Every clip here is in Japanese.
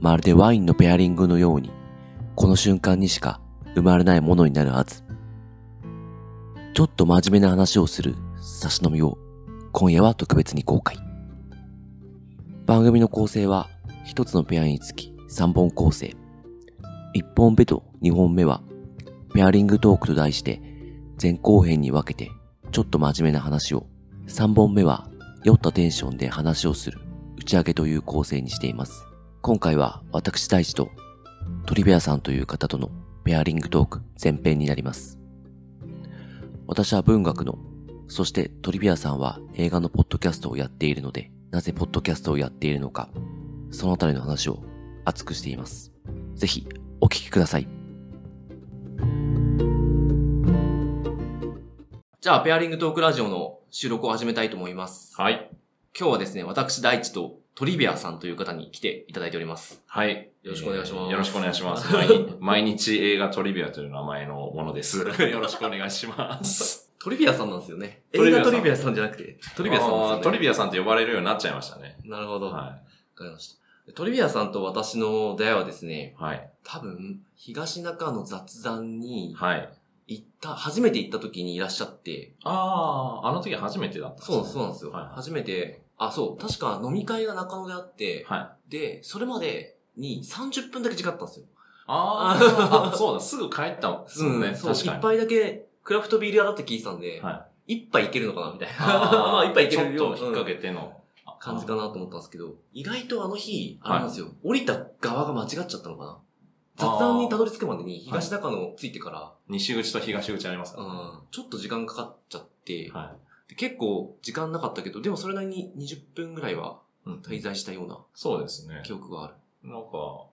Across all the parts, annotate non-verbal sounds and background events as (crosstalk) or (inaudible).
まるでワインのペアリングのように、この瞬間にしか生まれないものになるはず。ちょっと真面目な話をする差し飲みを今夜は特別に公開。番組の構成は一つのペアにつき3本構成。1本目と2本目はペアリングトークと題して前後編に分けてちょっと真面目な話を。3本目は酔ったテンションで話をする打ち上げという構成にしています。今回は私大地とトリビアさんという方とのペアリングトーク前編になります。私は文学の、そしてトリビアさんは映画のポッドキャストをやっているので、なぜポッドキャストをやっているのか、そのあたりの話を熱くしています。ぜひお聞きください。じゃあ、ペアリングトークラジオの収録を始めたいと思います。はい。今日はですね、私大地とトリビアさんという方に来ていただいております。はい。よろしくお願いしますえーよろしくお願いします。(laughs) 毎日毎日映画トリビアという名前のものです。(laughs) よろしくお願いします。トリビアさんなんですよね。トリビアさん映画トリビアさんじゃなくて、トリビアさんなんですよね。トリビアさんって呼ばれるようになっちゃいましたね。なるほど。わ、はかりました。トリビアさんと私の出会いはですね、い。はい。多分、東中の雑談にはい。行った、初めて行った時にいらっしゃって、ああ、あの時初めてだったんですねそうそうなんですよ。はい。初めて、あ、そう、確か飲み会が中野であって、はい。で、それまでに30分だけ時間あったんですよ。あー (laughs) あ、そうだ、すぐ帰ったんですね。そう、確かに。一杯だけ、クラフトビール屋だって聞いてたんで、はい。一杯いけるのかなみたいな。あ (laughs) まあ、一杯いけるちよょっと引っ掛けての。感じかなと思ったんですけど、意外とあの日、あれなんですよ、降りた側が間違っちゃったのかな雑談にたどり着くまでに東中野着いてから、西口と東口ありますからね。うんちょっと時間かかっちゃって、はで結構時間なかったけど、でもそれなりに20分ぐらいはうん滞在したようなそうですね。記憶がある。なんか、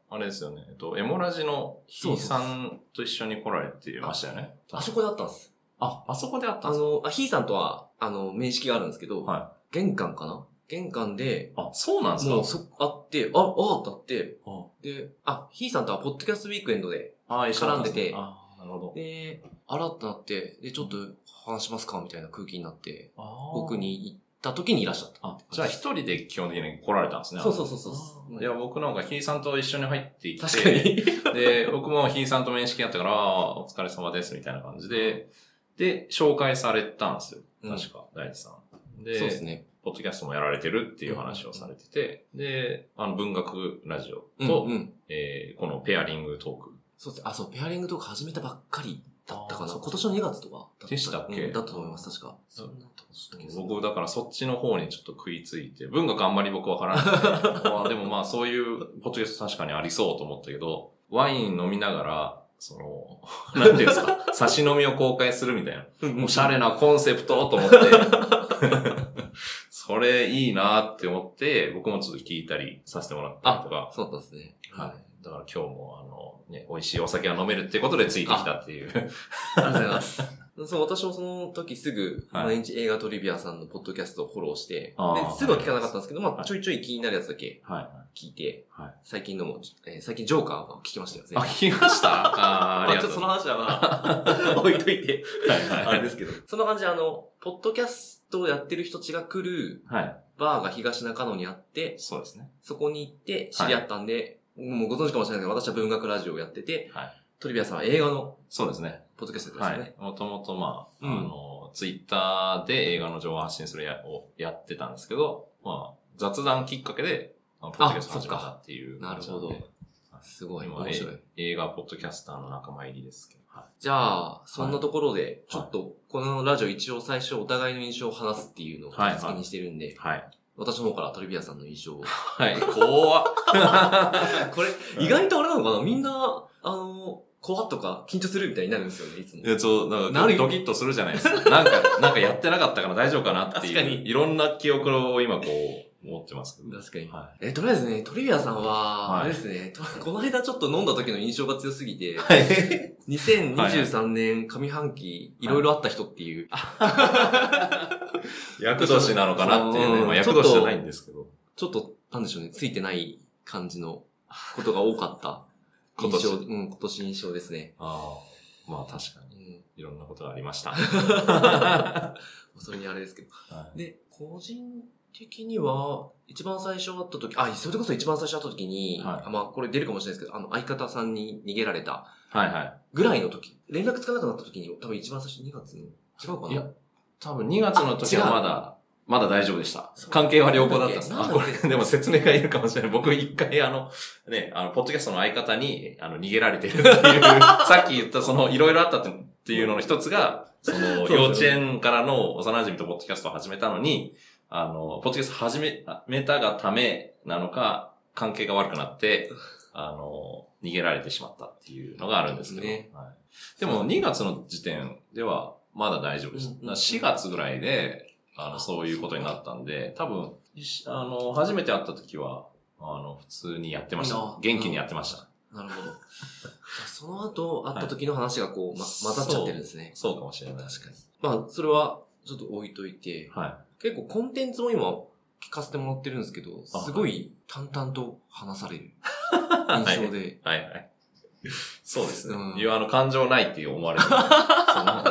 あれですよね。えっと、エモラジのひいさんと一緒に来られてましたよね。あそこであったんです。あ、あそこであったあんですの、あひーさんとは、あの、面識があるんですけど、かは玄関かな？玄関で、い。あ、そうなんですか？もうそ、あって、あ、あってあって、あで、あ、ひーさんとはポッドキャストウィークエンドで、絡んでてあ、なるほど。で、あらってなって、で、ちょっと話しますか？みたいな空気になって、僕僕。に行った時にいらっしゃった。あ、じゃあ一人で基本的に来られたんですね。そうそうそうそう。いや、僕なんかひいさんと一緒に入ってきて。確かに。で、僕もひいさんと面識あったから、お疲れ様です、みたいな感じで、で、紹介されたんですよ。うん確か、大地さん。で、そうですね。ポッドキャストもやられてるっていう話をされてて、で、あの、文学ラジオと、うんうん。えーこのペアリングトーク。そうですね。あ、そう、ペアリングとか始めたばっかりだったかな？今年の2月とかでしたっけ？うんだったと思います、確か。そんなとこ僕、だからそっちの方にちょっと食いついて、文学あんまり僕わからない。(laughs) まあでもまあそういうポッドキャスト確かにありそうと思ったけど、ワイン飲みながら、その、(laughs) なんていうんですか、(laughs) 差し飲みを公開するみたいな。うんおしゃれなコンセプトと思って、それいいなって思って、僕もちょっと聞いたりさせてもらったりとか、そうだったんですね。はい。だから今日も、あの、ね、美味しいお酒が飲めるってことでついてきたっていう。ありがとうございます。(laughs) そう、私もその時すぐ、はい毎日映画トリビアさんのポッドキャストをフォローして、あーですぐは聞かなかったんですけど、まあはいちょいちょい気になるやつだけはい。聞いて、はい。最近のも、えー最近ジョーカーを聞きましたよ、あ、聞きました？あー (laughs) ありがとう。まあちょっとその話はまあ、(laughs) 置いといて、はいはいはい。あれですけど。そんな感じで、あの、ポッドキャストをやってる人たちが来るはい。バーが東中野にあって、そうですね。そこに行って知り合ったんで、もうご存知かもしれないけど、私は文学ラジオをやってて、はい。トリビアさんは映画のそうですね。ポッドキャストですよね。はい。もともとまあ、うんあの、ツイッターで映画の情報発信するやをやってたんですけど、まあ、雑談きっかけで、あのポッドキャスト始めたっていうなるほど。すごい、今面白い。え映画ポッドキャスターの仲間入りですけど。はい。じゃあ、そんなところで、はいちょっと、このラジオ一応最初お互いの印象を話すっていうのをはい振り付けにしてるんで、はい。私の方からトリビアさんの印象を。はい。怖っ。(laughs) これ、意外とあれなのかな？みんな、あの、怖っとか緊張するみたいになるんですよね、いつもい。や、そう、なんかドキッとするじゃないですか。なんか、なんかやってなかったから大丈夫かなっていう。確かにいろんな記憶を今こう、思ってますけど。確かに。はえ、とりあえずね、トリビアさんは、はいあれですね、と (laughs) この間ちょっと飲んだ時の印象が強すぎて、い。はい。(laughs) (laughs) 2023年上半期、いろいろあった人っていう、役年なのかなっていうね。うんまあ、役年じゃないんですけど。ちょっと、なんでしょうね、ついてない感じのことが多かった今年印象、うん、今年印象ですね。ああ。まあ確かに。うん。いろんなことがありました。それにあれですけど。はいで、個人的には、一番最初会った時、あ、それこそ一番最初会った時に、はいあまあ、これ出るかもしれないですけど、あの、相方さんに逃げられたはいはい。ぐらいの時、連絡つかなくなった時に、多分一番最初2月の、違うかな？いや多分2月の時はまだ、まだ大丈夫でした。関係は良好だったす。あ、これ、でも説明がいるかもしれない。僕一回あの、ね、あの、ポッドキャストの相方に、あの、逃げられてるっていう、(laughs) さっき言ったその、いろいろあったっていうのの一つが、その、幼稚園からの幼馴染とポッドキャストを始めたのに、あの、ポッドキャスト始め、めたがためなのか、関係が悪くなって、(laughs) あの、逃げられてしまったっていうのがあるんですけど。ねはい、でも、2月の時点では、まだ大丈夫です。うんうんだから4月ぐらいで、あの、そういうことになったんで、多分、しあの、初めて会った時は、あの、普通にやってましあた。元気にやってました。なるほど。その後、会った時の話がこう、ま、混ざっちゃってるんですね。そうかもしれない。確かに。まあ、それは、ちょっと置いといて、は結構コンテンツも今、聞かせてもらってるんですけど、あすごい淡々と話される印象で。い。はい。はい。そうですね。うんあの、感情ない。って思われる。その、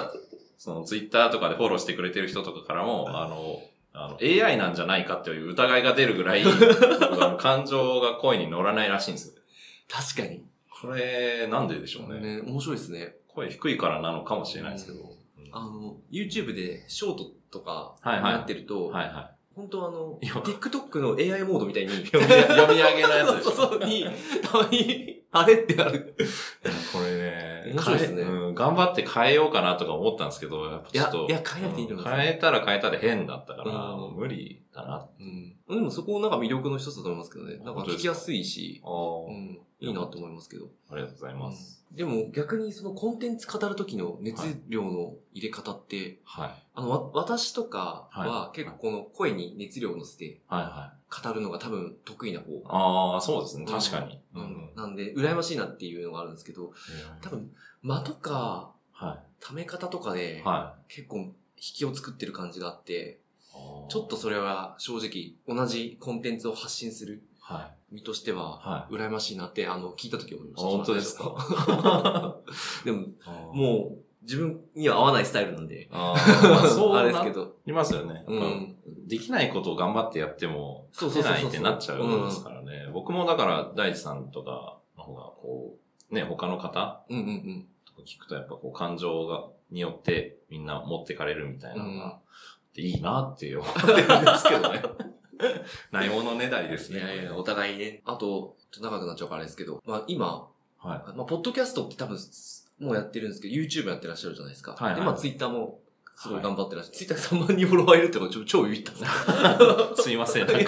その、ツイッターとかでフォローしてくれてる人とかからも、あの、あの、AI なんじゃない。かってい。う疑い。が出るぐらい、感情が声に乗らない。らしい。んですよ。確かに。これ、なんででしょうね。ね、面白いですね。声低いからなのかもしれないですけど。うんあの、YouTube でショートとかはいはいやってると、はいは本当あの、TikTok の AI モードみたいに、読み読み上げのやつでしょそうそうに、たまに、あれってある。これね、面白いですねうん、頑張って変えようかなとか思ったんですけど、やっぱちょっと。いやいや変えなくていいと思いますうん変えたら変えたで変だったから、うんもう無理だな。うん。でもそこなんか魅力の一つだと思いますけどね。なんか聞きやすいし、うん、いいなと思いますけど。ありがとうございます。でも逆にそのコンテンツ語る時の熱量の入れ方って、はい。あの、わ私とかははい結構この声に熱量を乗せてはいはい。語るのが多分得意な方。ああ、そうですね。うん確かに。ううんん。なんで、羨ましいなっていうのがあるんですけど、多分、間とか、は溜め方とかでい。、は結構引きを作ってる感じがあって、い。ちょっとそれは正直同じコンテンツを発信するはい。身としては、は羨ましいなって、あの、聞いた時思いました。本当ですか？(laughs) でも、い。ももう、自分には合わないスタイルなんで。ああそう (laughs) あれなですけど。りますよね。うん。できないことを頑張ってやっても、そう勝そうそうってなっちゃうんですからね。僕もだから、大地さんとかの方が、こう、ね、他の方うんうんうん。とか聞くと、やっぱこう、感情が、によってみんな持ってかれるみたいなのが、でいいなって思ってるんですけどね。(laughs) ないものねだりですね。いやいや、お互いね。あと、ちょっと長くなっちゃうからあれですけど、まあ今、はい。まあ、ポッドキャストって多分、もうやってるんですけど、YouTube やってらっしゃるじゃないですか。はいはいで、まあ Twitter も、すごい頑張ってらっしゃる。Twitter 3万人フォロワーいるってこと超超ビビったんですすいません。んか (laughs)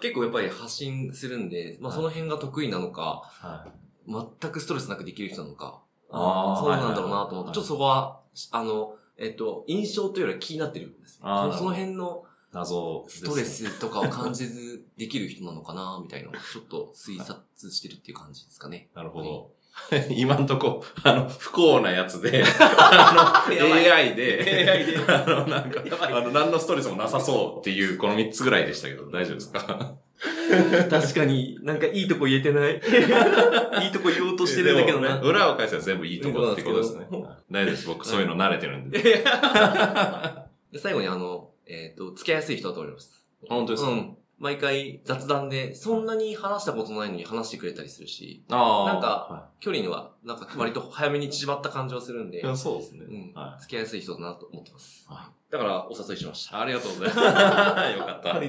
結構やっぱり発信するんで、まあその辺が得意なのか、はい。全くストレスなくできる人なのか、あーそうなんだろうなと思って、ちょっとそこは、あの、えっと、印象というよりは気になってるんですその辺の謎ストレスとかを感じずできる人なのかな、みたいなのを (laughs) ちょっと推察してるっていう感じですかね。なるほど。(laughs) 今んとこ、あの、不幸なやつで、(laughs) あの、AI で、AI で。あの、なんかあの、何のストレスもなさそうっていう、この3つぐらいでしたけど、大丈夫ですか？(laughs) 確かに、なんかいいとこ言えてない。(laughs) いいとこ言おうとしてるんだけどね裏を返せば全部いいところってことですね。大丈夫です。僕そういうの慣れてるんで。(laughs) で最後にあの、えっ、と、付き合いやすい人だと思います。本当ですか？うん。毎回雑談で、そんなに話したことないのに話してくれたりするし、ああ。なんかは距離には、なんか割と早めに縮まった感じはするんでい。い、や、そうですね。うんは付き合いやすい人だなと思ってます。はだから、お誘いしました。い。ありがとうございます。よかった。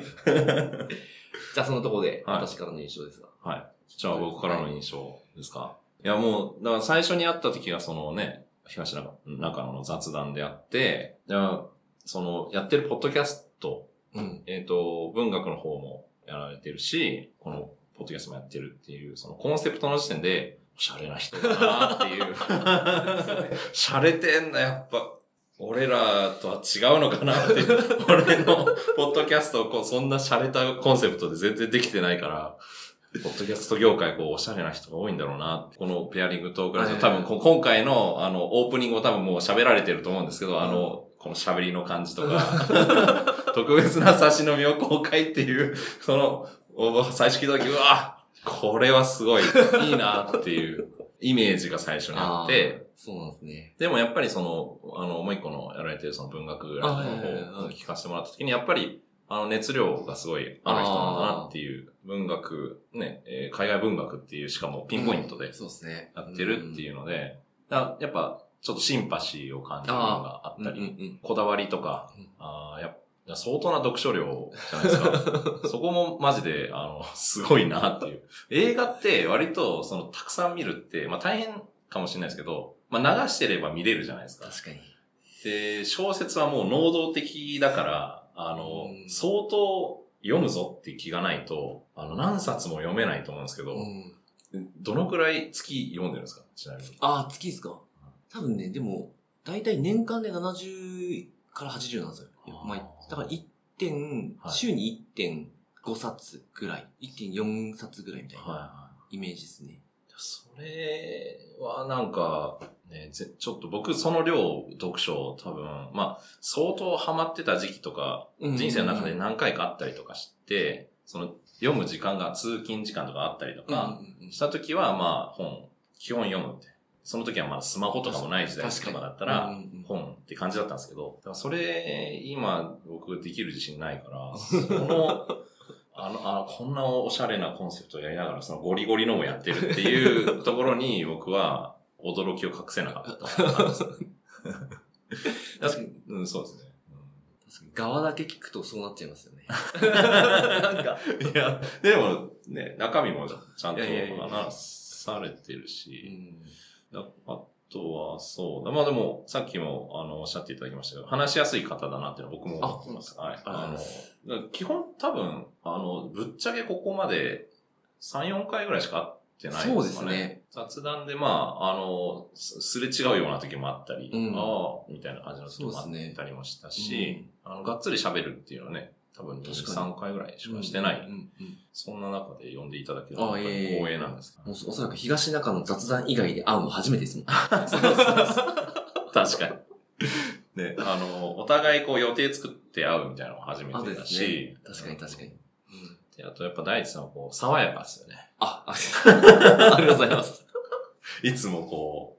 は (laughs) いじゃあ、そのところで、はい私からの印象ですが。はい。じゃあ僕からの印象ですか？いやもう、だから最初に会った時がそのね、東中中野の雑談であって、でその、やってるポッドキャスト、うん。えっ、と、文学の方もやられてるし、このポッドキャストもやってるっていう、そのコンセプトの時点で、シャレな人だなっていう。シャレてんだ、やっぱ。俺らとは違うのかなって、(laughs) 俺のポッドキャストこうそんな洒落たコンセプトで全然できてないから、ポッドキャスト業界こうおしゃれな人が多いんだろうな。このペアリングトークラジオ、はい多分こ今回のあのオープニングを多分もう喋られてると思うんですけど、あの、この喋りの感じとか、(laughs) 特別な差し飲みを公開っていう、その、お最初聞いた時、うわこれはすごいいいなっていうイメージが最初にあって、そうなんですね。でもやっぱりその、あの、もう一個のやられてるその文学ラジオの方を聞かせてもらった時に、やっぱり、あの、熱量がすごいある人なんだなっていう、文学、ね、えー海外文学っていう、しかもピンポイントでそうですね。やってるっていうので、だやっぱ、ちょっとシンパシーを感じるのがあうん。ったり、うんうんこだわりとかうん、あーや相当な読書量じゃないですか。(laughs) そこもマジで、あの、すごいなっていう。映画って割と、その、たくさん見るって、まあ大変かもしれないですけど、まあ流してれば見れるじゃないですか。確かに。で、小説はもう能動的だから、あのう、ん相当読むぞって気がないと、あの、何冊も読めないと思うんですけど、うん。どのくらい月読んでるんですか？ちなみに。ああ、月ですか？多分ね、でも、だいたい年間で70から80なんですよ。まあ、だから1点、はい週に1.5冊ぐらい、1.4冊ぐらいみたいなはイメージですね。い。それはなんか、ね、ぜちょっと僕その量読書多分、まあ、相当ハマってた時期とか、人生の中で何回かあったりとかして、その読む時間が通勤時間とかあったりとか、した時はまあ本、基本読むって。その時はまだスマホとかもない時代とかだったら、本って感じだったんですけど、それ、今僕できる自信ないから、(laughs) その、あの、あの、こんなおしゃれなコンセプトをやりながら、そのゴリゴリのもやってるっていう (laughs) ところに僕は驚きを隠せなかった。(laughs) 確かに、うん、そうですね。確かに側だけ聞くとそうなっちゃいますよね。なんか、いや、でもね、中身もちゃんといやいやいや話されてるうし、んだあとは、そうだ。まあでも、さっきも、あの、おっしゃっていただきましたけど、話しやすい方だなっていうのは僕も思ってます。はい。あの、基本多分、あの、ぶっちゃけここまで3、4回ぐらいしか会ってないですかね。そうですね。雑談で、まあ、あの、すすれ違うような時もあったり、うんああ、みたいな感じの時もあったりもしたし、あの、がっつり喋るっていうのはね、多分2、確かに3回ぐらいしかしてない。うんうんうんそんな中で呼んでいただけるのはあやっぱりいえいえ光栄なんですか？もうおそらく東中の雑談以外で会うの初めてですもん。そうそうそう確かに。ね、あの、お互いこう予定作って会うみたいなのも初めてだし、確かに確かに。であとやっぱ大地さんはこう、爽やかですよね。あ、あありがとうございます。(laughs) いつもこう、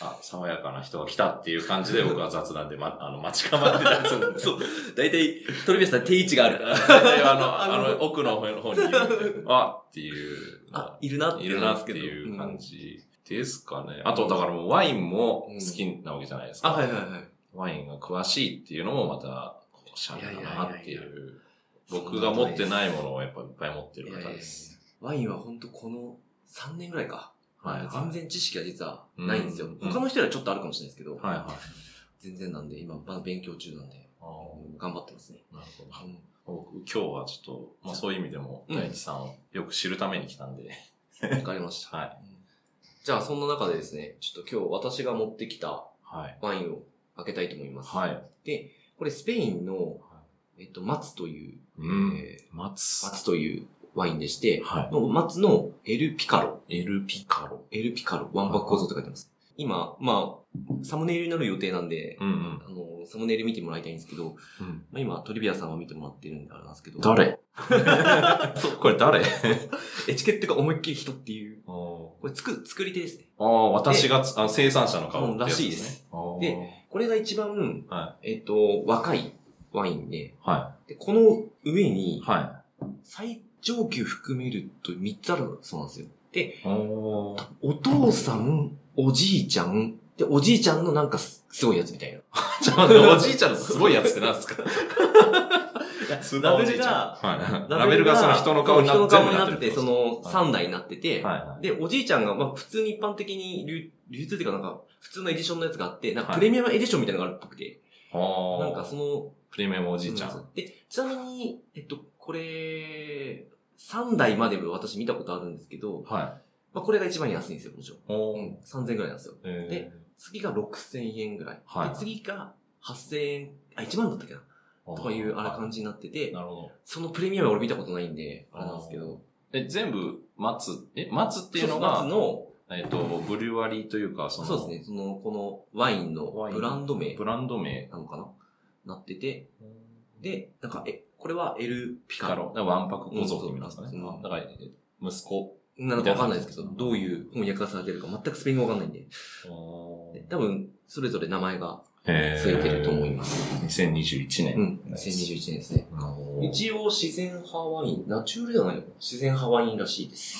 あ、爽やかな人が来たっていう感じで僕は雑談でま、(laughs) あの、待ち構ってたりするんですそう。大体、トリビアさん定位置があるから。(laughs) あの、あの、奥の方にいる。(laughs) あっていう。あ、いるなっているなっていう感。じですかね。あと、だからもうワインも好きなわけじゃないですか。あ、はいはいはい。ワインが詳しいっていうのもまた、おしゃれだなっていう。僕が持ってないものをやっぱいっぱい持ってる方です。ワインは本当この3年ぐらいか。はいはい全然知識は実はないんですよ。うん他の人よりはちょっとあるかもしれないですけど、はいはい。全然なんで、今まだ勉強中なんで、頑張ってますね。ーなるほど。うん僕、今日はちょっと、まあそういう意味でも、うん大地さんをよく知るために来たんで。わかりました。はい。うんじゃあそんな中でですね、ちょっと今日私が持ってきたはい。ワインを開けたいと思います。はい。で、これスペインの、えっと、松という、うんえー松。松というワインでして、はい。の松のエルピカロ。エルピカロ。エルピカロ。ワンパック構造って書いてます。今、まあ、サムネイルになる予定なんで、うんうん。あの、サムネイル見てもらいたいんですけど、うんまあ、今、トリビアさんは見てもらってるんであれなんですけど。誰？(laughs) そうこれ誰？(laughs) エチケットが思いっきり人っていう。あこれ作、作り手ですね。あ、私がつあ生産者の顔ってやつらしいです。あーで、これが一番、はえっと、若いワインで、い。はでこの上い。に、は最上級含めると3つあるそうなんですよ。で、い。お父さん、おじいちゃん、で、おじいちゃんのなんかすすごいやつみたいな。(laughs) ちょっとおじいちゃんのすごいやつって何ですか？スーパーおじいちゃん。はい。ラベルがその人の顔にな人の顔になってて、その3台になってて、はいはい。で、おじいちゃんが、まあ普通に一般的に流流通っていうかなんか、普通のエディションのやつがあって、なんかはいプレミアムエディションみたいなのがあるっぽくて、あーなんかその、プレミアムおじいちゃ。んで、ちなみに、えっと、これ、3台まで私見たことあるんですけど、はまあこれが一番安いんですよ、もちろん。うん、3000円ぐらいなんですよ。えーで次が6000円ぐらい。はいで、次が8000円、あ、1万だったっけな？とかいうあれ感じ。じになってて、なるほど。そのプレミアムは俺見たことないんで、あれなんですけど。え、全部、松、え、松っていうの松が、の、えっと、ブリュワリーというか、その、そうですね、その、このワインのブランド名ブランド名。なのかな？なってて、で、なんか、え、これはエルピカロ。わんぱく小僧って意味なんですかね。うんだから、え息子。なのかわかんないですけど、どういう翻訳がされてるか全くスペイン語わかんないんで。で多分、それぞれ名前がへついてると思います。2021年。うん。2021年ですね。一応自然派ワイン、ナチュールじゃないのかな自然派ワインらしいです。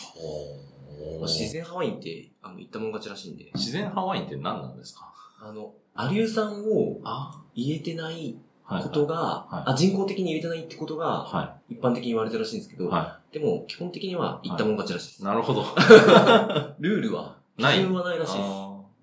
まあ自然派ワインって、あの、言ったもん勝ちらしいんで、自然ハワインって何なんですか？あの、アリュー酸をあ入れてないはことが、はいあ人工的に入れてないってことが、は一般的に言われてるらしいんですけど、でも、基本的には言ったもん勝ちらしいです。い。なるほど。(laughs) ルールは、ない基準はないらしいです。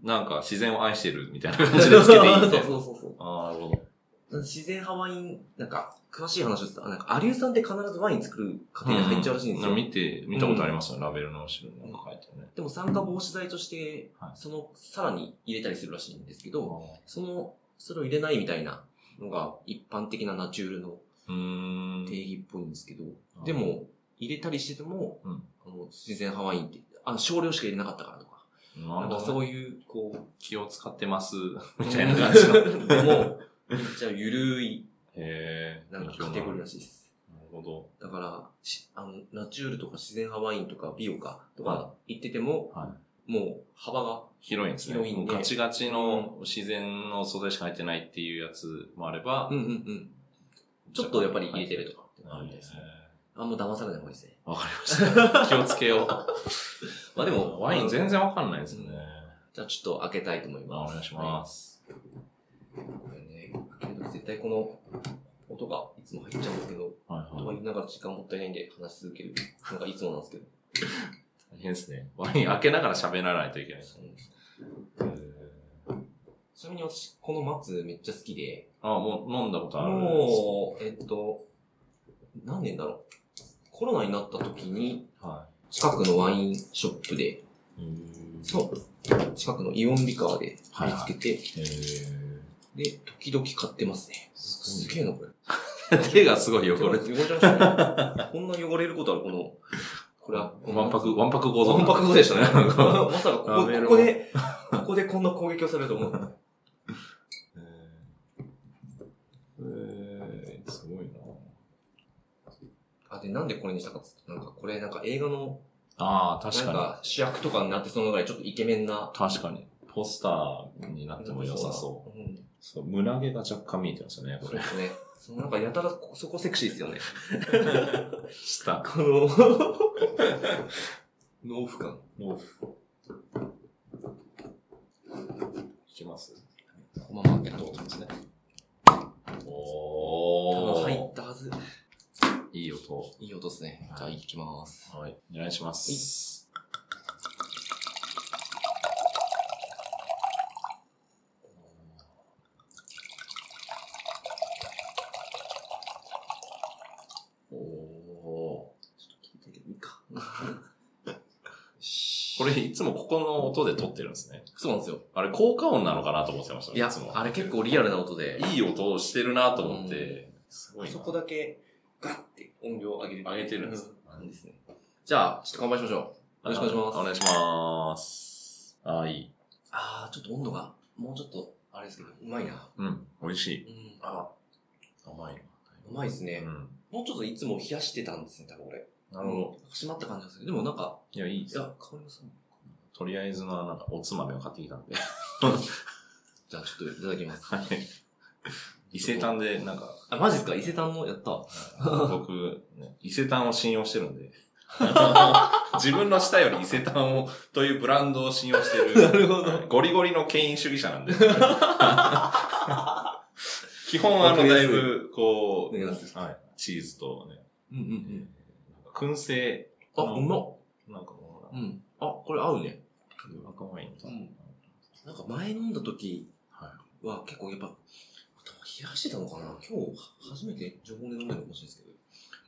なんか自然を愛してるみたいな感じでつけていいみたいな。(laughs) そうそうそうああ、なるほど。自然派ワイン、なんか、詳しい話ですと、なんか、アリュー酸って必ずワイン作る過程に入っちゃうらしいんですよ。見て、見たことありますよ、ラベルの後ろになんか書いてるね。でも酸化防止剤としてはい、その、さらに入れたりするらしいんですけど、その、それを入れないみたいなのが一般的なナチュールの。定義っぽいんですけど、でも、入れたりしてても、うんあの自然派ワインって、あ少量しか入れなかったからとか、なんかそういう、こう、気を使ってます、みたいな感じの。(laughs) でも、めっちゃゆるい。なんかカテゴリーらしいです。なるほど。だから、しあの、ナチュールとか自然派ワインとかビオかとか言ってても、はもう幅が、広いんですね。広いんでもうガチガチの自然の素材しか入ってないっていうやつもあれば、うんうんうん。ちょっとやっぱり入れてるとかってのがあるみたいですね。へあんま騙されない方がいいですね。ーわかりました。(laughs) 気をつけよう。(laughs) まあでも、ワイン全然わかんないですね。じゃあちょっと開けたいと思いあます。お願いします。はい。これね、開けるとき絶対この音がいつも入っちゃうんですけど、はいとは言いながら時間もったいないんで話し続けるのがいつもなんですけど。大変ですね。ワイン開けながら喋らないといけない。ちなみに私、この松めっちゃ好きで、あ、もう飲んだことあるもう、えっと、何年だろう。コロナになった時に、は近くのワインショップで、い。そう、近くのイオンリカーではい見つけて、へーで、時々買ってますね。すげえな、これ。(laughs) 手がすごい汚れて汚れましたね。こんな汚れることある、この、これは、わんぱく、わんぱく構造。わんぱく語でしたね。まさかここ、ここで、ここでこんな攻撃をされると思う。えー、すごいなあ、で、なんでこれにしたかっつって、なんかこれなんか映画の、ああ、なん確かに。か主役とかになってそのぐらいちょっとイケメンな。確かに。ポスターになっても良さそう。う。うん。そう、胸毛が若干見えてますよね、これ。そうですね。そのなんかやたらこそこセクシーですよね。下。この、(laughs) 農夫感。の。いきますこのまま開けたと。ね。多お分入ったはず。いい音。いい音ですね。じゃあ行きます。はい。お願いします。おおちょっと聞いてけどいいか。これいつもここの音で撮ってるんですね。そうなんですよ。あれ効果音なのかなと思ってました。いやつも、あれ結構リアルな音で、いい音をしてるなと思って、すごいな。そこだけガッて音量上げる。上げてるんですうんなんですね。じゃあ、ちょっと乾杯しましょう。よろしくお願いします。お願いします。ああ、いい。あー、ちょっと温度が、もうちょっと、あれですけど、うまいな。うん、美味しい。うん。あ、甘いな。うまいですね。うん。もうちょっといつも冷やしてたんですね、多分俺。なるほど。閉まった感じがする。でもなんか、いや、いいですいや、香りますね。とりあえずの、なんか、おつまみを買ってきたんで。(laughs) じゃあ、ちょっといただきます。はい。伊勢丹で、なんか、あ、マジですか？伊勢丹のやった。僕、ね、伊勢丹を信用してるんで。(laughs) 自分の舌より伊勢丹を、というブランドを信用してる。(laughs) なるほどはいゴリゴリの権威主義者なんで。基本、あの、だいぶ、こう、はい、チーズとね、うんうんうん。燻製あ、のうま？っ。なんかもう、うん。あ、これ合うね。赤ワインと。うんなんか前飲んだ時は結構やっぱ、冷やしてたのかな？今日初めて常温で飲んでるかもしれないですけ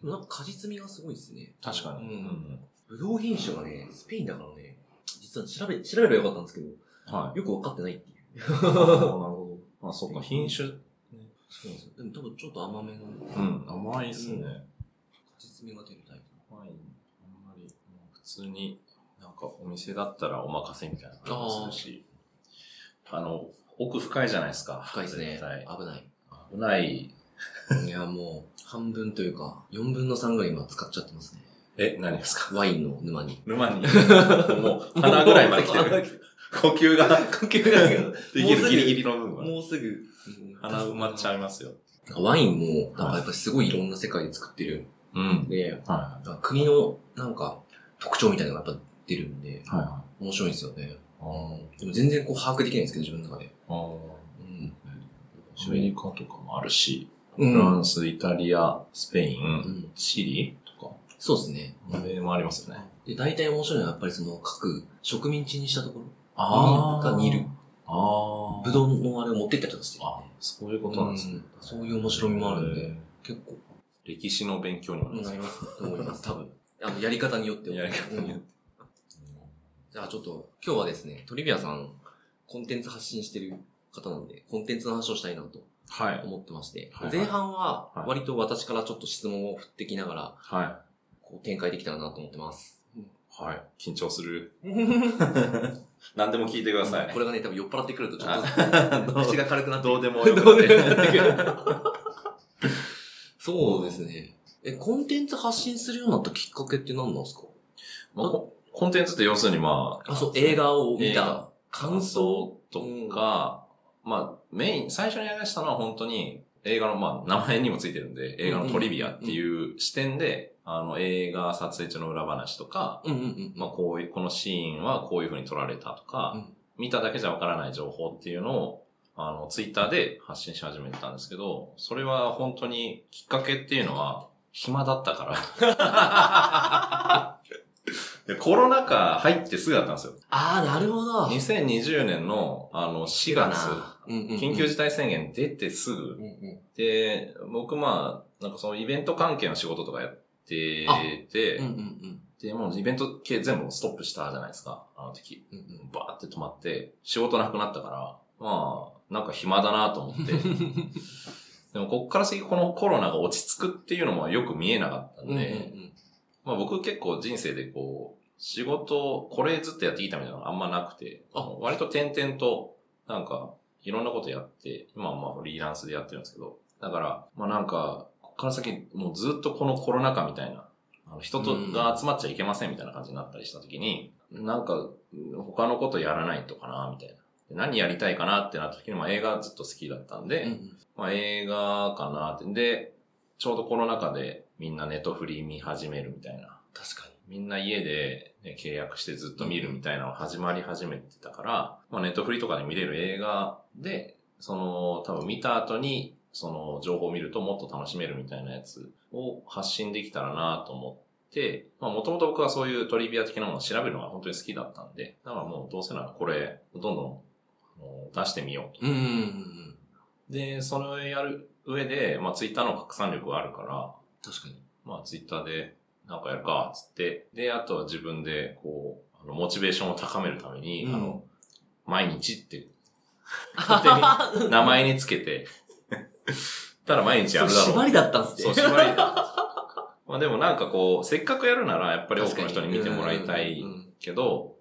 ど。なんか果実味がすごいですね。確かに。うん。ぶどう品種がね、スペインだからね、実は調べ、調べればよかったんですけど、はい。よくわかってないっていう。なるほど。まあ、そっか、品種そうなんですよ。でも多分ちょっと甘めの、うん、甘いっすね。うん実味が出るタイプ。ワイン、あんまり、もう普通に、なんかお店だったらお任せみたいな感じがするし、あの、奥深いじゃないですか。深いですね。危ない。危ない。いや、もう、半分というか、4分の3ぐらい今使っちゃってますね。え、何ですか？ワインの沼に。沼に、もう鼻ぐらいまで来てる。呼吸が呼吸ができるギリギリの部分は。もうすぐ。鼻埋まっちゃいますよ。ワインも、なんかやっぱりすごいいろんな世界で作ってるうんん。で、は国のなんか特徴みたいなのがやっぱ出るんで、い。は面白いんですよね。でも全然こう把握できないんですけど、自分の中で。あ。うん。アメリカとかもあるし、うんフランス、イタリア、スペイン、うんチリとか、そうですね。上もありますよね。で、大体面白いのはやっぱりその各植民地にしたところあが煮る。ああ。ブドウのあれを持ってったりとかしてるあ、そういうことなんですね。うんそういう面白みもあるんで、結構、歴史の勉強にもなりますなりますと思います、多分。あの、やり方によってはやり方によってうんじゃあちょっと、今日はですね、トリビアさん、コンテンツ発信してる方なんで、コンテンツの話をしたいなとはい。思ってまして、はいはい前半ははい割と私からちょっと質問を振ってきながら、はこう展開できたらなと思ってます。い。はい。緊張する。(laughs) 何でも聞いてください。これがね、多分酔っ払ってくるとちょっあと、(laughs) 口が軽くなってどうでもどよくなってくる。(laughs) そうですね。え、コンテンツ発信するようになったきっかけって何なんですか？まあココンテンツって要するにまあ、あ、そう、映画を見た。感想とか、まあ、メイン、最初に話したのは本当に映画の、まあ、名前にもついてるんで、映画のトリビアっていう視点で、あの、映画撮影中の裏話とか、うんうんうん。まあ、こういう、このシーンはこういう風に撮られたとか、うん。見ただけじゃわからない情報っていうのを、あの、ツイッターで発信し始めたんですけど、それは本当にきっかけっていうのは、暇だったから。(laughs) でコロナ禍入ってすぐだったんですよ。ああ、なるほど。2020年の、あの、4月、うんうんうん緊急事態宣言出てすぐうんうんで、僕まあ、なんかそのイベント関係の仕事とかやってて、うんうんうんで、もうイベント系全部ストップしたじゃないですか、あの時。うんうんバーって止まって、仕事なくなったから、まあ、なんか暇だなと思って。(laughs) でもこっから先このコロナが落ち着くっていうのもよく見えなかったんで、うんうんうんまあ僕結構人生でこう、仕事、これずっとやってきたみたいなのがあんまなくて、あ割と点々と、なんか、いろんなことやって、今はまあフリーランスでやってるんですけど、だから、まあなんか、こっから先、もうずっとこのコロナ禍みたいな、あの人とが集まっちゃいけませんみたいな感じになったりした時に、なんか、他のことやらないとかな、みたいな。で何やりたいかなってなった時に、まあ映画ずっと好きだったんで、うんうんまあ映画かなって。で、ちょうどコロナ禍でみんなネットフリー見始めるみたいな。確かみんな家で、ね、契約してずっと見るみたいなのが始まり始めてたから、まあネットフリーとかで見れる映画で、その、多分見た後に、その情報を見るともっと楽しめるみたいなやつを発信できたらなと思って、まあもともと僕はそういうトリビア的なものを調べるのが本当に好きだったんで、だからもうどうせならこれ、どんどんあの出してみようと。に。うんうんうん。で、それをやる上で、まあツイッターの拡散力があるから、確かに。まあツイッターでなんかやるか、つって。で、あとは自分で、こう、あの、モチベーションを高めるために、うんあの、毎日って、勝手に (laughs) 名前につけて、ただ毎日やるだろう。縛りだったんすね。そう、縛りだ。まあでもなんかこう、せっかくやるなら、やっぱり多くの人に見てもらいたいけど、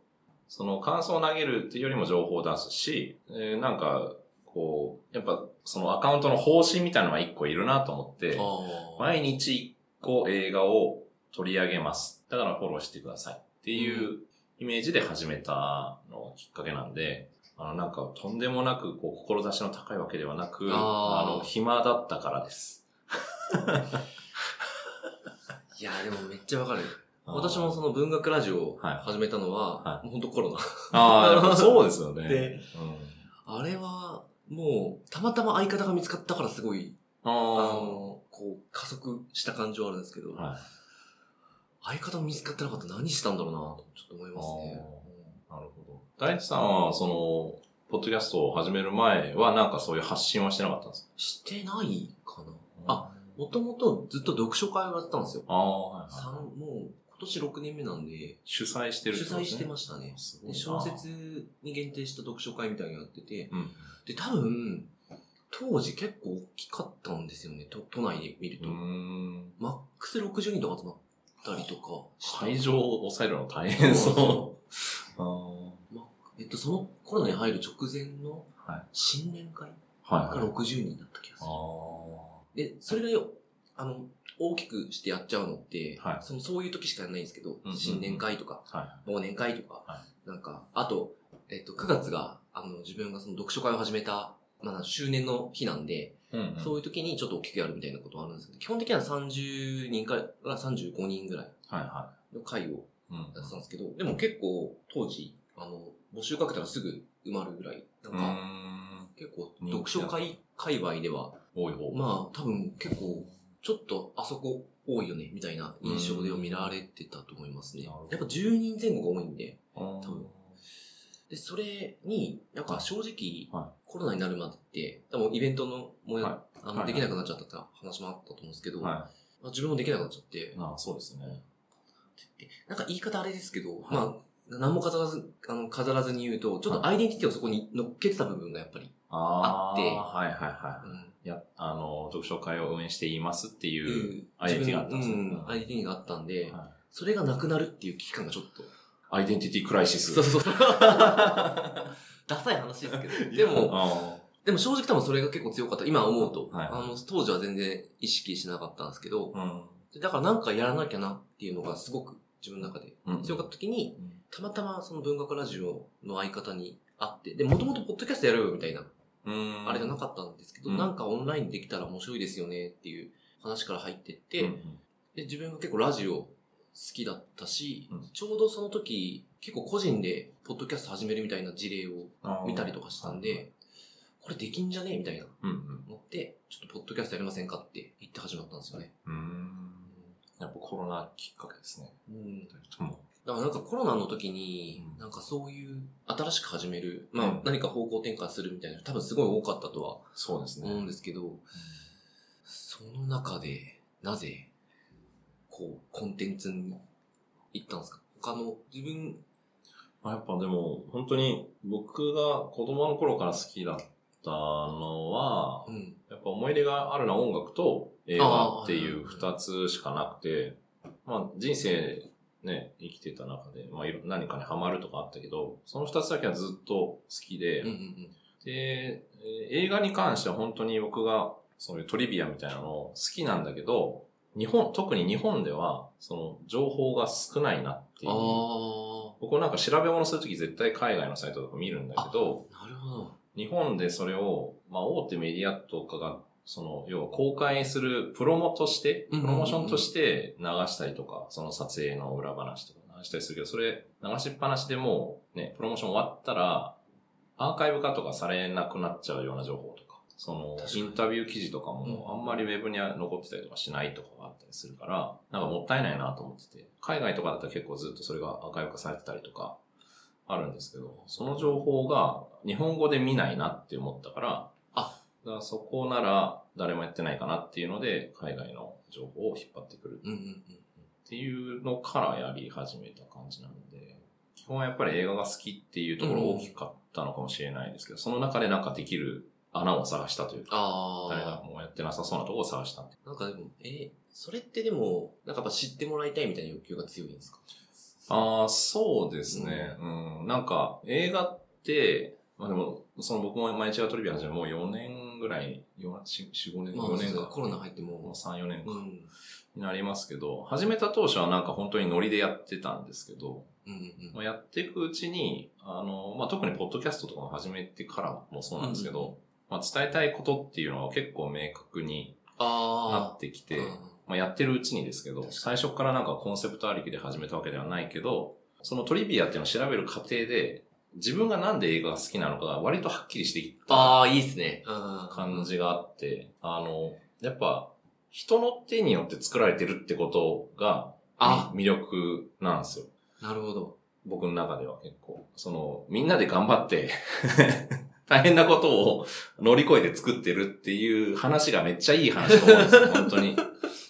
その感想を投げるっていうよりも情報を出すし、えーなんか、こう、やっぱそのアカウントの方針みたいなのが一個いるなと思って、毎日一個映画を取り上げます。だからフォローしてください。っていうイメージで始めたのがきっかけなんで、あの、なんか、とんでもなく、こう、志の高いわけではなく、あの、暇だったからです。(laughs) いやーでもめっちゃわかる。私もその文学ラジオをはい始めたのは、はもうほんとコロナ。ああ、そうですよね。(laughs) でうん、あれは、もう、たまたま相方が見つかったからすごい、ああの、こう、加速した感情はあるんですけど、あ、はい。相方見つかってなかったら何したんだろうなと、ちょっと思いますね。なるほど。大地さんは、その、ポッドキャストを始める前は、なんかそういう発信はしてなかったんですしてないかな。かあ、もともとずっと読書会をやってたんですよ。ああ、はい、三はい。もう、今年6年目なんで、主催してる主催してまししたね。ですごいな小説に限定した読書会みたいなのやってて、うん。で、多分、当時結構大きかったんですよね、都都内で見ると。マックス60人とか集まったりとか。会場を抑えるの大変そう。えっと、そのコロナに入る直前のはい新年会。が60人だった気がする。あで、それがよ、あの、大きくしてやっちゃうのって、はいそのそういう時しかやらないんですけど、うん新年会とか、あ。はい。忘年会とか、はなんか、あと、えっと、9月が、あの、自分がその読書会を始めた、まあ、周年の日なんで、うんうん。そういう時にちょっと大きくやるみたいなことはあるんですけど、基本的には30人から35人ぐらいはいはの会をい。うん。やってたんですけど、でも結構当時、あの、募集かけたらすぐ埋まるぐらい、なんか、ん。結構読書会界隈では、多い方。まあ多分結構、ちょっとあそこ多いよね、みたいな印象では見られてたと思いますね。やっぱ10人前後が多いんで、多分。で、それに、なんか正直、はコロナになるまでって、多分イベントのもや、はい。あの、はいできなくなっちゃったって話もあったと思うんですけど、はまあ、自分もできなくなっちゃって、い。ああ、そうですね。でなんか言い方あれですけど、はい。まあ、何も飾らず、あの、飾らずに言うと、ちょっとアイデンティティをそこに乗っけてた部分がやっぱり、あって。はいはいはい。うん。いや、あの、読書会を運営していますっていうアイデンティティがあったんですよ。うん、アイデンティティがあったんで、はいそれがなくなるっていう危機感がちょっと。アイデンティティクライシス。そうそうそう。(laughs) ダサい話ですけど。(laughs) でも、あでも正直多分それが結構強かった。今思うと。はいあの、当時は全然意識しなかったんですけど、あ。うん。だからなんかやらなきゃなっていうのがすごく自分の中でうん強かった時に、うんたまたまその文学ラジオの相方に会って、で、もともとポッドキャストやろうよみたいな、うん。あれじゃなかったんですけど、うんなんかオンラインできたら面白いですよねっていう話から入ってって、うんで、自分が結構ラジオ好きだったし、うんちょうどその時、結構個人でポッドキャスト始めるみたいな事例を見たりとかしたんで、これできんじゃねえみたいな。思って、ちょっとポッドキャストやりませんかって言って始まったんですよね。うん。やっぱコロナきっかけですね。うん。だからなんかコロナの時にう、んなんかそういう新しく始める、まあうん何か方向転換するみたいな、多分すごい多かったとはそうですね。思うんですけど、その中で、なぜ、こう、コンテンツに行ったんですか？他の、自分、まあ、やっぱでも、本当に僕が子供の頃から好きだったのはう、ん。やっぱ思い入れがあるのは音楽と映画っていう二つしかなくて、まあ人生ね、生きてた中で、まあいろ何かにハマるとかあったけど、その二つだけはずっと好きで、うんうんで、えー映画に関しては本当に僕がそういうトリビアみたいなの好きなんだけど、日本、特に日本では、その情報が少ないなっていう。あ僕もなんか調べ物するとき絶対海外のサイトとか見るんだけど、あ、なるほど。日本でそれを、まあ大手メディアとかが、その、要は公開するプロモとして、プロモーションとして流したりとか、その撮影の裏話とか流したりするけど、それ流しっぱなしでもうね、プロモーション終わったら、アーカイブ化とかされなくなっちゃうような情報とか、そのインタビュー記事とかもうん。あんまりウェブには残ってたりとかしないとかがあったりするから、なんかもったいないなと思ってて、海外とかだったら結構ずっとそれがアーカイブ化されてたりとか、あるんですけど、その情報が日本語で見ないなって思ったから、あだからそこなら誰もやってないかなっていうので、海外の情報を引っ張ってくるうんうんうん。っていうのからやり始めた感じなので、基本はやっぱり映画が好きっていうところ大きかったのかもしれないですけど、その中でなんかできる穴を探したというか、あ誰があ。もうやってなさそうなところを探した。なんかでも、えーそれってでも、なんかやっぱ知ってもらいたいみたいな欲求が強いんですか？ああ、そうですね。うん。なんか、映画って、まあでも、その僕も毎日がトリビア始めもう4年ぐらい、4、4、5年、まあ、4年か。コロナ入ってもうも3、4年う、か。うん。になりますけど、始めた当初はなんか本当にノリでやってたんですけど、うんうんまあ、やっていくうちに、あの、まあ、特にポッドキャストとかも始めてからもそうなんですけど、まあ、伝えたいことっていうのは結構明確になあってきて、あ。まあ、やってるうちにですけど、最初からなんかコンセプトありきで始めたわけではないけど、そのトリビアっていうのを調べる過程で、自分がなんで映画が好きなのかが割とはっきりしていったああ、いいっすね。うん感。じがあって、あの、やっぱ、人の手によって作られてるってことが、あ魅力なんですよ。なるほど。僕の中では結構。その、みんなで頑張って、(laughs) 大変なことを乗り越えて作ってるっていう話がめっちゃいい話と思うんですよ、(laughs) 本当に。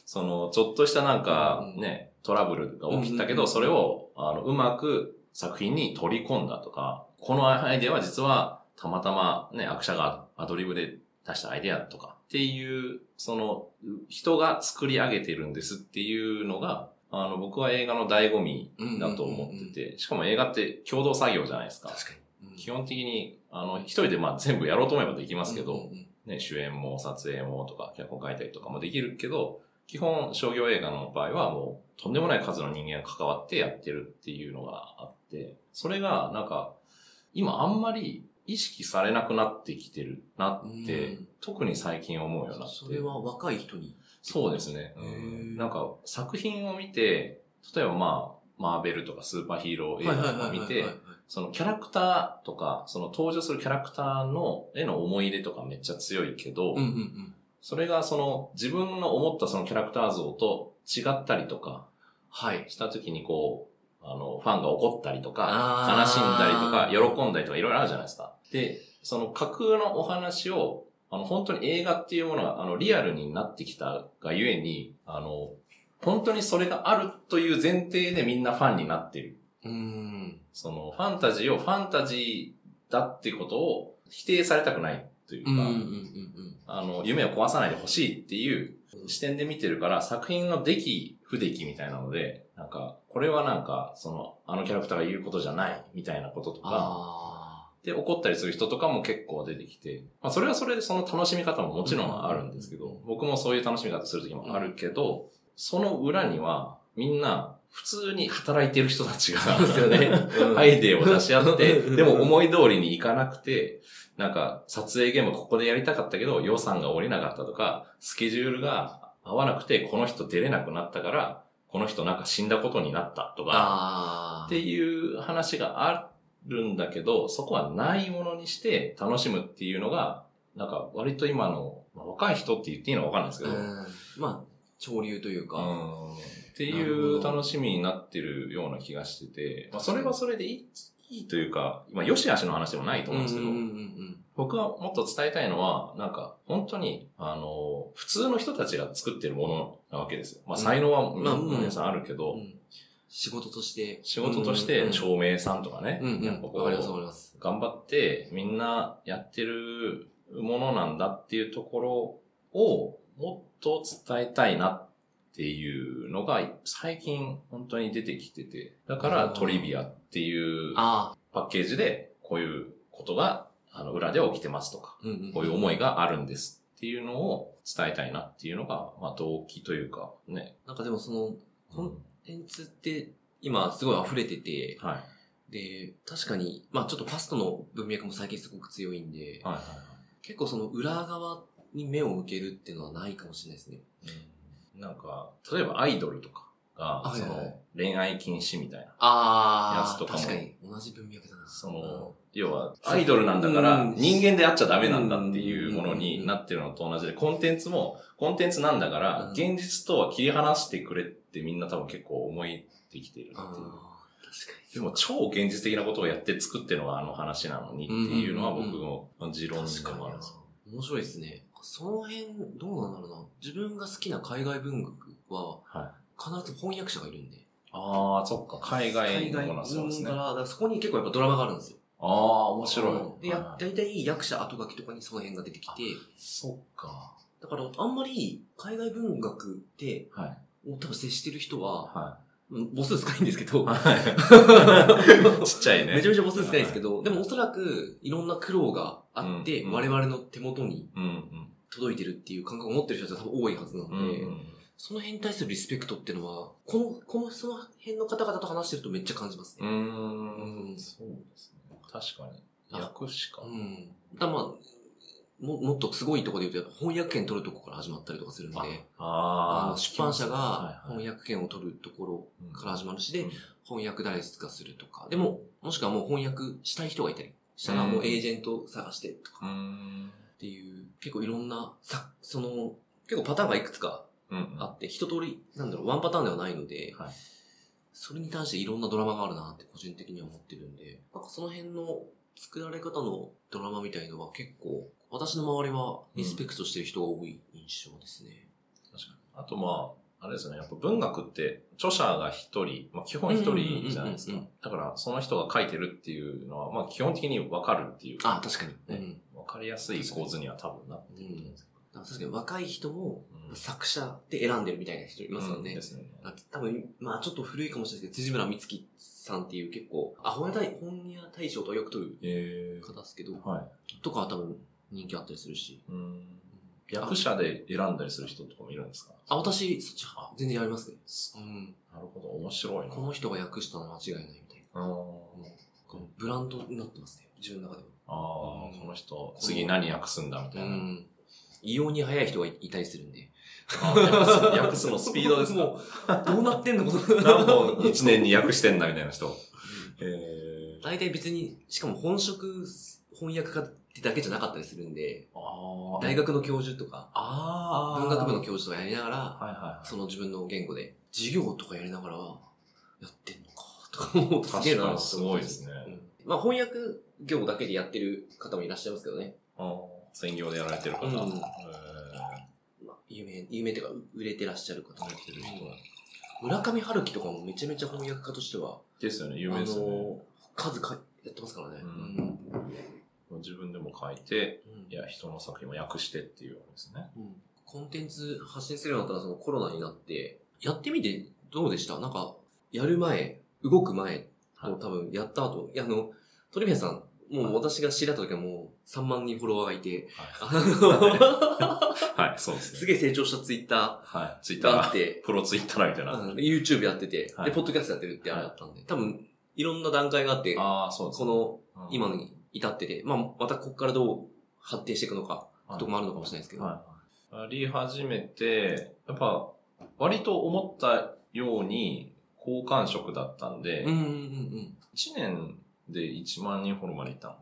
その、ちょっとしたなんかね、トラブルが起きたけど、それを、あの、うまく作品に取り込んだとか、このアイデアは実はたまたまね、アクシャがアドリブで出したアイデアとかっていう、その、人が作り上げてるんですっていうのが、あの、僕は映画の醍醐味だと思ってて、しかも映画って共同作業じゃないですか。確かに。うん基本的に、あの、一人でまあ全部やろうと思えばできますけど、うんうんうんね、主演も撮影もとか、脚本書いたりとかもできるけど、基本商業映画の場合はもうとんでもない数の人間が関わってやってるっていうのがあって、それがなんか、今あんまり意識されなくなってきてるなって、うん特に最近思うようになって。それは若い人に？そうですね。なんか作品を見て、例えばまあ、マーベルとかスーパーヒーロー映画とか見て、そのキャラクターとか、その登場するキャラクターの、への思い入れとかめっちゃ強いけど、うんうんうん。それがその自分の思ったそのキャラクター像と違ったりとかはい。した時にこう、あの、ファンが怒ったりとか、悲しんだりとか、喜んだりとかいろいろあるじゃないですか。で、その架空のお話を、あの、本当に映画っていうものが、あの、リアルになってきたがゆえに、あの、本当にそれがあるという前提でみんなファンになってる。うーん。その、ファンタジーをファンタジーだってことを否定されたくないというか、うんうんうんうん。あの、夢を壊さないでほしいっていう視点で見てるから、作品の出来、不出来みたいなので、なんか、これはなんか、その、あのキャラクターが言うことじゃない、みたいなこととか、あで、怒ったりする人とかも結構出てきて、まあ、それはそれでその楽しみ方ももちろんあるんですけど、僕もそういう楽しみ方する時もあるけど、その裏には、みんな、普通に働いてる人たちが、あ。そうですよね。(laughs) アイデアを出し合って、うんでも思い通りにいかなくて、なんか撮影現場ここでやりたかったけど予算が下りなかったとか、スケジュールが合わなくてこの人出れなくなったから、この人なんか死んだことになったとか。っていう話があるんだけど、そこはないものにして楽しむっていうのが、なんか割と今の、まあ若い人って言っていいのかわかんないですけど、うんまあ、潮流というか。うんっていう楽しみになってるような気がしてて、まあ、それはそれでいい、いいというか、まあ、良し悪しの話でもないと思うんですけど、うんうんうん僕はもっと伝えたいのは、なんか、本当に、あの、普通の人たちが作ってるものなわけですよ。まあ、才能は、まあうん。皆さんあるけど、うん。うん仕事として。仕事として、照明さんとかね、うんうん。頑張ってみんなやってるものなんだっていうところをもっと伝えたいなっていうのが最近本当に出てきてて、だからトリビアっていう。パッケージでこういうことがあの裏で起きてますとか。こういう思いがあるんですっていうのを伝えたいなっていうのが、まあ動機というかね。なんかでもその、コンうんテンツって今すごい溢れてて、はい。で、確かに、まあちょっとファストの文脈も最近すごく強いんで、はいはいはい。結構その裏側に目を向けるっていうのはないかもしれないですね。うんなんか、例えばアイドルとかが、その恋愛禁止みたいな。ああ、やつとかも確かに同じ文脈だな。その、要は、アイドルなんだからうん人間であっちゃダメなんだっていうものになってるのと同じで、コンテンツも、コンテンツなんだからうん、現実とは切り離してくれってみんな多分結構思いてきてるっていう。でも超現実的なことをやって作ってるのがあの話なのにっていうのは僕の持論でもあるんです。面白いですね。その辺、どうなんだろうな。自分が好きな海外文学は、はい。必ず翻訳者がいるんで。ああ、そっか。海外のものはそうですね。あだから、そこに結構やっぱドラマがあるんですよ。あー、面白い。で、やはい大体役者後書きとかにその辺が出てきて、そっか。だからあんまり海外文学って、はい。多分接してる人は、はうん母数少ないんですけど、い。はい。(laughs) ちっちゃいね。めちゃめちゃ母数少ないですけど、でもおそらくいろんな苦労があって、うん我々の手元にうんうん。届いてるっていう感覚を持ってる人たちが多分多いはずなので、うんうん。その辺に対するリスペクトっていうのは、この、この、その辺の方々と話してるとめっちゃ感じますうね。ーん。そうですね。確かに。あ訳しか。うん。だまあ、も、もっとすごいところで言うと、やっぱ翻訳権取るところから始まったりとかするんで、ああの出版社が翻訳権を取るところから始まるし、でうん、翻訳代理がするとか、でも、もしくはもう翻訳したい人がいたりしたら、うんもうエージェント探してとうかん。っていう、結構いろんな、さ、その、結構パターンがいくつかうん。あって、一通り、なんだろう、ワンパターンではないので、はいそれに対していろんなドラマがあるなって個人的には思ってるんで、なんかその辺の作られ方のドラマみたいのは結構、私の周りはリスペクトしてる人が多い印象ですね。確かに。あとまあ、あれですよね。やっぱ文学って、著者が一人、まあ基本一人じゃないですか。だから、その人が書いてるっていうのは、まあ基本的にわかるっていう。あ、確かに。ねわかりやすい構図には多分なってるんですけだから確かに若い人もど。うん作者で選んでるみたいな人いますよね。うんですね。あ多分、まあちょっと古いかもしれないですけど、辻村美月さんっていう結構、あ、本屋大本屋大賞とかよく取るえ方ですけど、ー、はい。とかは多分人気あったりするし。うん。役者で選んだりする人とかもいるんですか？あ、私、そっち、あ全然やりますね。うん。なるほど、面白いな。この人が訳したの間違いないみたいな。ブランドになってますね。自分の中では。あー、うんこの人、次何訳すんだみたいな。うん。異様に速い人がいたりするんで。訳すのスピードですか？もう、どうなってんの？この。何本一年に訳してんだみたいな人。えー、大体別に、しかも本職、翻訳家ってだけじゃなかったりするんで、大学の教授とか、文学部の教授とかやりながら、はいはいはい。その自分の言語で、授業とかやりながら、やってんのか、とか思うとすげえなすごいですね。うん。まあ翻訳業だけでやってる方もいらっしゃいますけどね。専業でやられてる方。うん。えまあ、有名、有名っていうか、売れてらっしゃる方。もいてる人は。村上春樹とかもめちゃめちゃ翻訳家としては、ーですよね、有名ですよね。数かやってますからね。うん自分でも書いて、うん。いや、人の作品も訳してっていうわけですね。うん。コンテンツ発信するようになったら、そのコロナになって、やってみてどうでした？なんか、やる前、動く前とはい。多分やった後、いや、あの、トリビアさん、もう私が知り合った時はもう3万人フォロワーがいて、あのはい、そうですね。(laughs) すげえ成長したツイッタはい、ツイッーターが、があって、プロツイッターみたいな。うん。YouTube やってて、はい。で、ポッドキャストやってるってあれだったんで、多分、いろんな段階があって、ああ、そうですこね。の、うん。今に至ってて、まあ、またここからどう発展していくのか、はいとかもあるのかもしれないですけど。はい。やり始めて、やっぱ、割と思ったように、好感触だったんで、うんうんうんうん。1年で1万人フォローまで行ったの。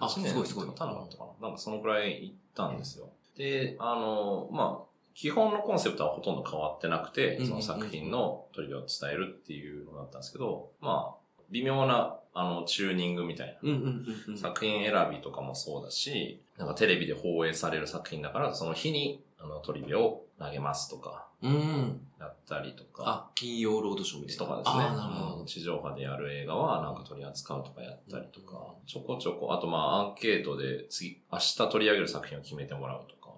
あ1年すごいすごい経たなかったかな。なんかそのくらい行ったんですよ。で、あの、まあ、基本のコンセプトはほとんど変わってなくて、うんその作品のトリを伝えるっていうのだったんですけど、まあ、微妙な、あの、チューニングみたいな。うんうんうんうん。作品選びとかもそうだし、なんかテレビで放映される作品だから、その日にあのトリビアを投げますとか、うん。やったりとか、あ、金曜ロードショーみたいな。とかですね。あーなるほど。うん地上波でやる映画はなんか取り扱うとかやったりとか、ちょこちょこ、あとまあアンケートで次、明日取り上げる作品を決めてもらうとか、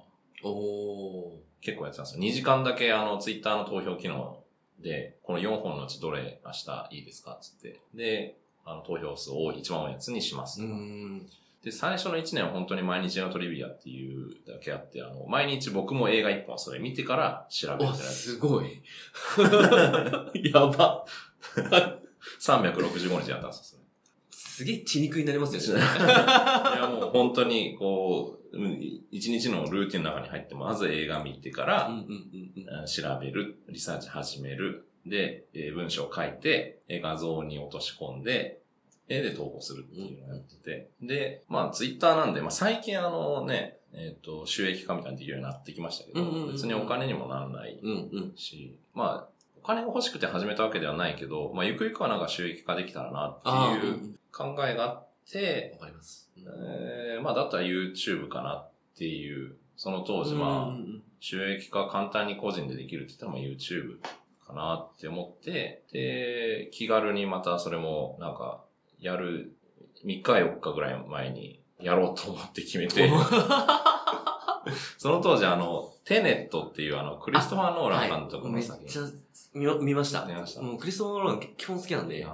おー。結構やってたんですよ。2時間だけあのツイッターの投票機能で、この4本のうちどれ明日いいですかっつって。で、あの投票数多い一番多いやつにします。で、最初の1年は本当に毎日のトリビアっていうだけあって、あの、毎日僕も映画1本それ見てから調べてやつ。すごい。(laughs) やば。(laughs) 365日やったんですよ、すげえ血肉になりますよね。(laughs) いや、もう本当に、こう、うん一日のルーティンの中に入って、まず映画見てから、調べる、リサーチ始める、で、えー文章を書いて、えー画像に落とし込んで、絵で投稿するっていうのをやってて。で、まあ、ツイッターなんで、まあ、最近あのね、えっ、と、収益化みたいなのできるようになってきましたけど、別にお金にもならない。し、まあ、お金が欲しくて始めたわけではないけど、まあ、ゆくゆくはなんか収益化できたらなっていう考えがあって、わかります。えーまあ、だったら YouTube かなっていう、その当時、ま収益化簡単に個人でできるって言ったらまあ YouTube かなって思って、で、気軽にまたそれもなんかやる3日4日ぐらい前にやろうと思って決めて、(laughs) その当時あの、テネットっていうあの、クリストファー・ノーラン監督めっの作品。ちゃ見ま見ました。見ましたもうクリストファー・ノーラン基本好きなんで。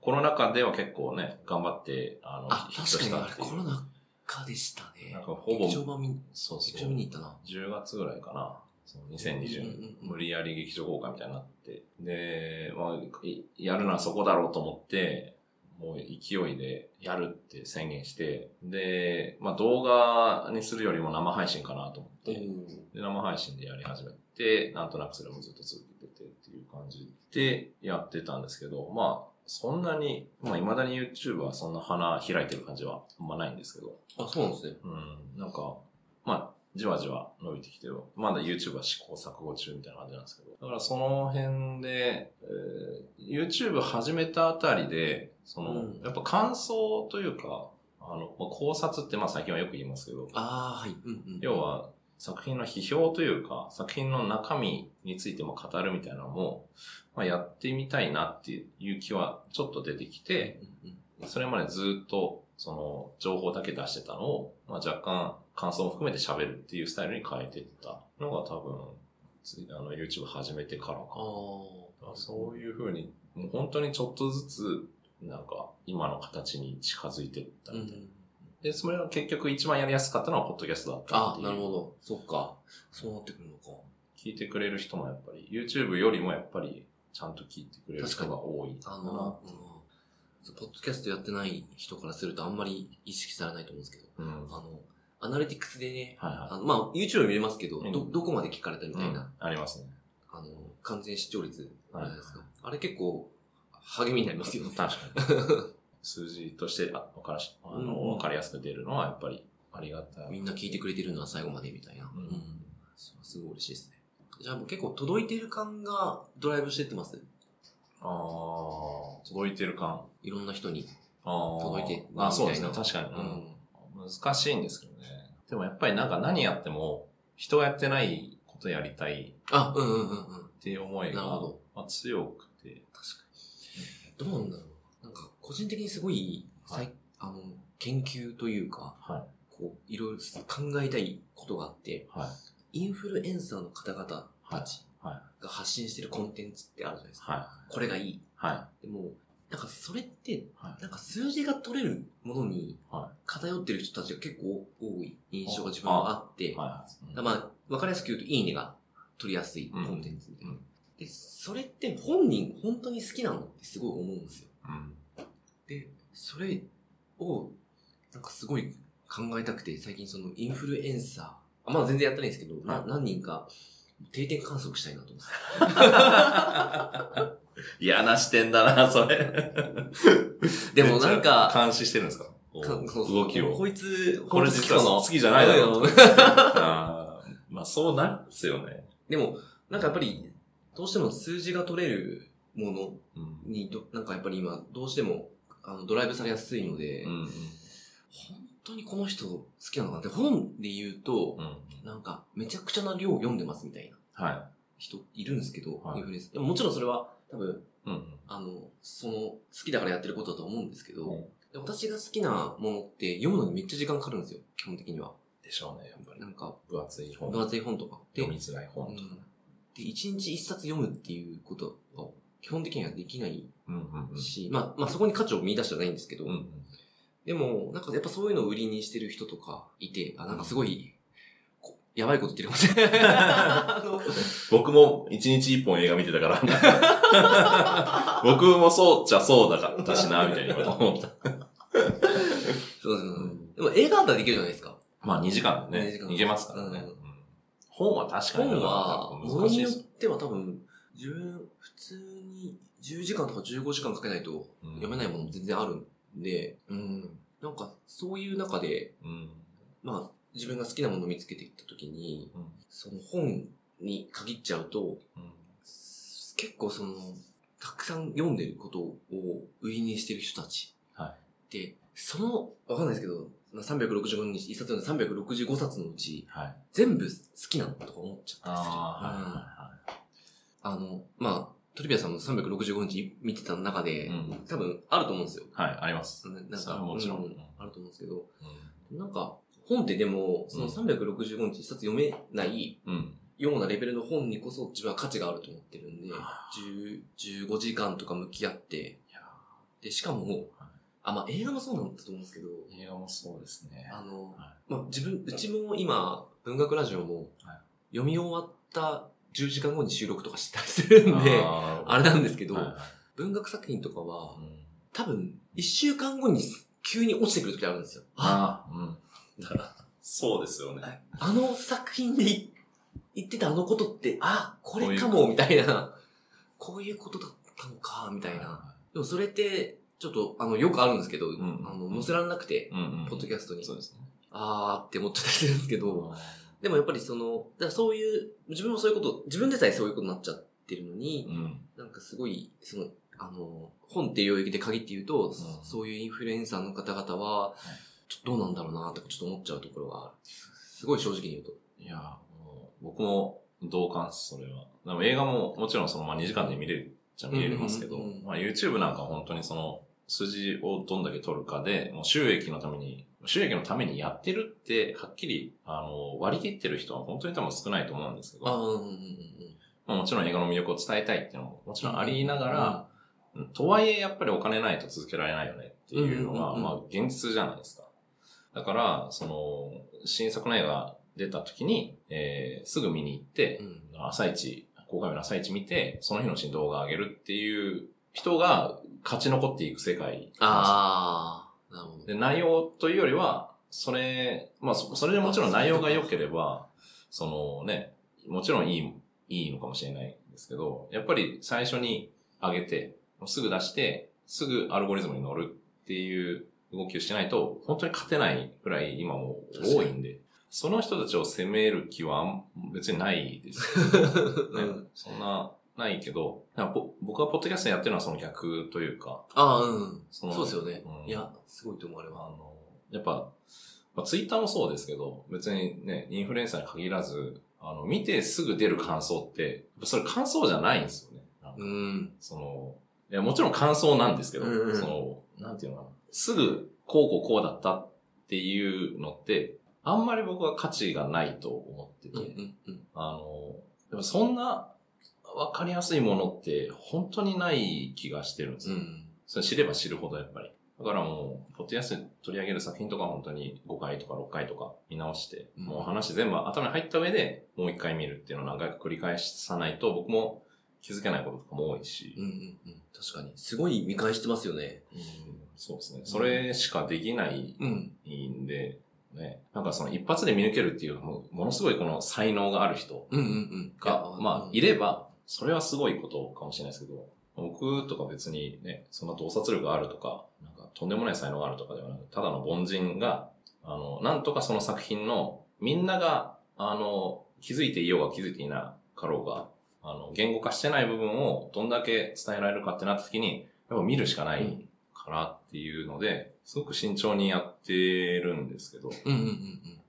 コロナ禍では結構ね、頑張って、あの、あ、ヒット確かにあれしたっていうコロナ禍でしたね。なんかほぼ劇場版見、そうそう。見に行ったな。10月ぐらいかな。その2020うんうんうん無理やり劇場公開みたいになって。で、まあ、いやるのはそこだろうと思って、もう勢いでやるって宣言して、で、まあ動画にするよりも生配信かなと思って、で生配信でやり始めて、なんとなくそれもずっと続けててっていう感じでやってたんですけど、まあ、そんなに、まあ未だに YouTube はそんな花開いてる感じはあんまないんですけど、あ、そうなんですね。うん、なんか、まあ、じわじわ伸びてきてる。まだ YouTube は試行錯誤中みたいな感じなんですけど。だからその辺で、えー YouTube 始めたあたりで、その、うんやっぱ感想というか、あの、まあ、考察ってまあ最近はよく言いますけど、ああ、はい。うんうん。要は作品の批評というか、作品の中身についても語るみたいなのも、まあ、やってみたいなっていう気はちょっと出てきて、うんうんそれまでずっと、その、情報だけ出してたのを、まあ若干、感想も含めて喋るっていうスタイルに変えていったのが多分、つあの、YouTube 始めてからか。ああ。そういう風に、もう本当にちょっとずつ、なんか、今の形に近づいていったみたいな。うん。で、それは結局一番やりやすかったのは、ポッドキャストだったああ、っていうなるほど。そっか。そうなってくるのか。聞いてくれる人もやっぱり、YouTube よりもやっぱり、ちゃんと聞いてくれる人が多い。あの、うん、ポッドキャストやってない人からするとあんまり意識されないと思うんですけど、うん。あの、アナリティクスでね、はいはあのまあ、YouTube 見れますけど、うんど、どこまで聞かれたみい。たいな、うんありますね。あの、完全視聴率ですか。はいあれ結構、励みになりますよね。確かに。数字として、あ、わからし、あうんの、わかりやすく出るのは、やっぱり、ありがたい。みんな聞いてくれてるのは最後までみたいな。うんすごい嬉しいですね。じゃあもう結構届いてる感がドライブしてってます？ああ、届いてる感。いろんな人に。届いてあそうですね。確かに、うん。うん。難しいんですけどね。でもやっぱりなんか何やっても、人がやってないことやりたいあ、うんうんうんうん。っていう思いが、まあ、強くて。確かに。どうなんだろう。なんか、個人的にすごい、さいあの、研究というか、はこう、いろいろ考えたいことがあって、い。はい。インフルエンサーの方々たちはい。が発信してるコンテンツってあるじゃないですか。はこれがいい。い。はでも、なんかそれって、い。はい。なんか数字が取れるものには偏ってる人たちが結構多い印象が自分はあって、まあ、わかりやすく言うと、いいねが取りやすいコンテンツみたいな。うんで、それって本人本当に好きなの？ってすごい思うんですよ。うん。で、それを、なんかすごい考えたくて、最近そのインフルエンサー、あまだ全然やってないんですけど、なはい何人か定点観測したいなと思って。嫌な視点だな、それ。(laughs) でもなんか、監視してるんですか？動きを。こいつ、これ実好きじゃないだろう (laughs) まあそうなるんですよね。でも、なんかやっぱり、どうしても数字が取れるものうん。にど、なんかやっぱり今、どうしても、あの、ドライブされやすいので、うん。本当にこの人好きなのかなって、本で言うとう、ん。なんか、めちゃくちゃな量読んでますみたいなは人いるんですけど、はいでももちろんそれは、多分、い。うん。あの、その、好きだからやってることだと思うんですけど、うんで私が好きなものって読むのにめっちゃ時間かかるんですよ、基本的には。でしょうね、やっぱりな。んか、分厚い本。分厚い本とか。で、読みづらい本とか。うんで、一日一冊読むっていうことは、基本的にはできない。し、まあ、まあそこに価値を見出してはないんですけど、うんうん。でも、なんかやっぱそういうのを売りにしてる人とかいて、あ、なんかすごい、こやばいこと言ってるかもしれない。(laughs) 僕も一日一本映画見てたから。(laughs) 僕もそうっちゃそうだかったしな、みたいな思った。そうそう。でも映画だったらできるじゃないですか。まあ2時間で2ね時間、いけますからね。本は確かに本は、ものによっ難しいです。ては多分、自分、普通に10時間とか15時間かけないとうん読めないものも全然あるんで、うん。なんか、そういう中で、うん。まあ、自分が好きなものを見つけていったときに、うんその本に限っちゃうと、うん結構その、たくさん読んでることを売りにしてる人たち。はで、その、わかんないですけど、まあ365日、一冊読んで365冊のうち、はい。全部好きなのとか思っちゃったりする。あうんあの、まあ、トリビアさんも365日見てた中で、うん多分あると思うんですよ。あ。はい、あります。ななんか、はもちろん。ううんあると思うんですけど、なんか、本ってでも、その365日一冊読めないうん。ようなレベルの本にこそ自分は価値があると思ってるんであ、10 15時間とか向き合って、で、しかも、あ、まあ映画もそうなんだと思うんですけど、映画もそうですね。あの、はまあ自分、うちも今、文学ラジオもはい、読み終わった10時間後に収録とかしてたりするんで、あーあれなんですけど、はいはい文学作品とかはう、ん多分、1週間後に急に落ちてくる時あるんですよ。ああー、うん。だから、そうですよね。あの作品でい言ってたあのことって、あ、これかも、みたいな、こういうことだったのか、みたいな。でもそれって、ちょっと、あの、よくあるんですけど、んあの、載せられなくて、うんうん。ポッドキャストに。そうですね。あーって思っちゃったりするんですけど、でもやっぱりその、だそういう、自分もそういうこと、自分でさえそういうことになっちゃってるのに、うん。なんかすごい、その、あの、本っていう領域で限って言うと、んそういうインフルエンサーの方々は、ちょっとどうなんだろうなとかちょっと思っちゃうところがある。すごい正直に言うと。いや、もう僕も同感それは。でも映画ももちろんその、まあ2時間で見れるじゃ見れますけど、うんうんうんまあ YouTube なんか本当にその、数字をどんだけ取るかで、もう収益のために、収益のためにやってるって、はっきり、あの、割り切ってる人は本当に多分少ないと思うんですけど、まあ、もちろん映画の魅力を伝えたいっていうのももちろんありながら、とはいえやっぱりお金ないと続けられないよねっていうのが、うんうんうんまあ現実じゃないですか。だから、その、新作の映画出た時に、えーすぐ見に行ってう、ん。朝一、公開日の朝一見て、その日のうちに動画上げるっていう人が勝ち残っていく世界。ああ、なるほど。で、内容というよりは、それ、まあ、そそれでもちろん内容が良ければ、そのね、もちろんいい、いいのかもしれないんですけど、やっぱり最初に上げて、すぐ出して、すぐアルゴリズムに乗るっていう動きをしないと、本当に勝てないくらい今も多いんで、その人たちを責める気は別にないです、(laughs) ねうんそんな、ないけど、僕はポッドキャストやってるのはその逆というか、ああ、うん。そのそうですよねうん。いや、すごいと思われまあの、やっぱ、まあ、ツイッターもそうですけど、別にね、インフルエンサーに限らず、あの、見てすぐ出る感想って、それ感想じゃないんですよね。うん。その、いや、もちろん感想なんですけど、うんうんその、なんていうのかな。すぐ、こうこうこうだったっていうのって、あんまり僕は価値がないと思ってて、うんうんうん。あの、でもそんな、わかりやすいものって、本当にない気がしてるんですよ。うん。それ知れば知るほどやっぱり。だからもう、ポッドキャストで取り上げる作品とか本当に5回とか6回とか見直して、うんもう話全部頭に入った上でもう1回見るっていうのを何回か繰り返さないと僕も気づけないこととかも多いし、うんうんうん。確かに。すごい見返してますよね。うんそうですね。それしかできないうん。んで、ね、なんかその一発で見抜けるっていう、ものすごいこの才能がある人うんうんうん。が、まあ、いれば、それはすごいことかもしれないですけど、僕とか別にね、そんな洞察力があるとか、なんかとんでもない才能があるとかではなく、ただの凡人が、あの、なんとかその作品の、みんなが、あの、気づいていようが気づいていなかろうが、あの、言語化してない部分をどんだけ伝えられるかってなった時に、やっぱ見るしかないからっていうので、すごく慎重にやってるんですけど、うんうんうん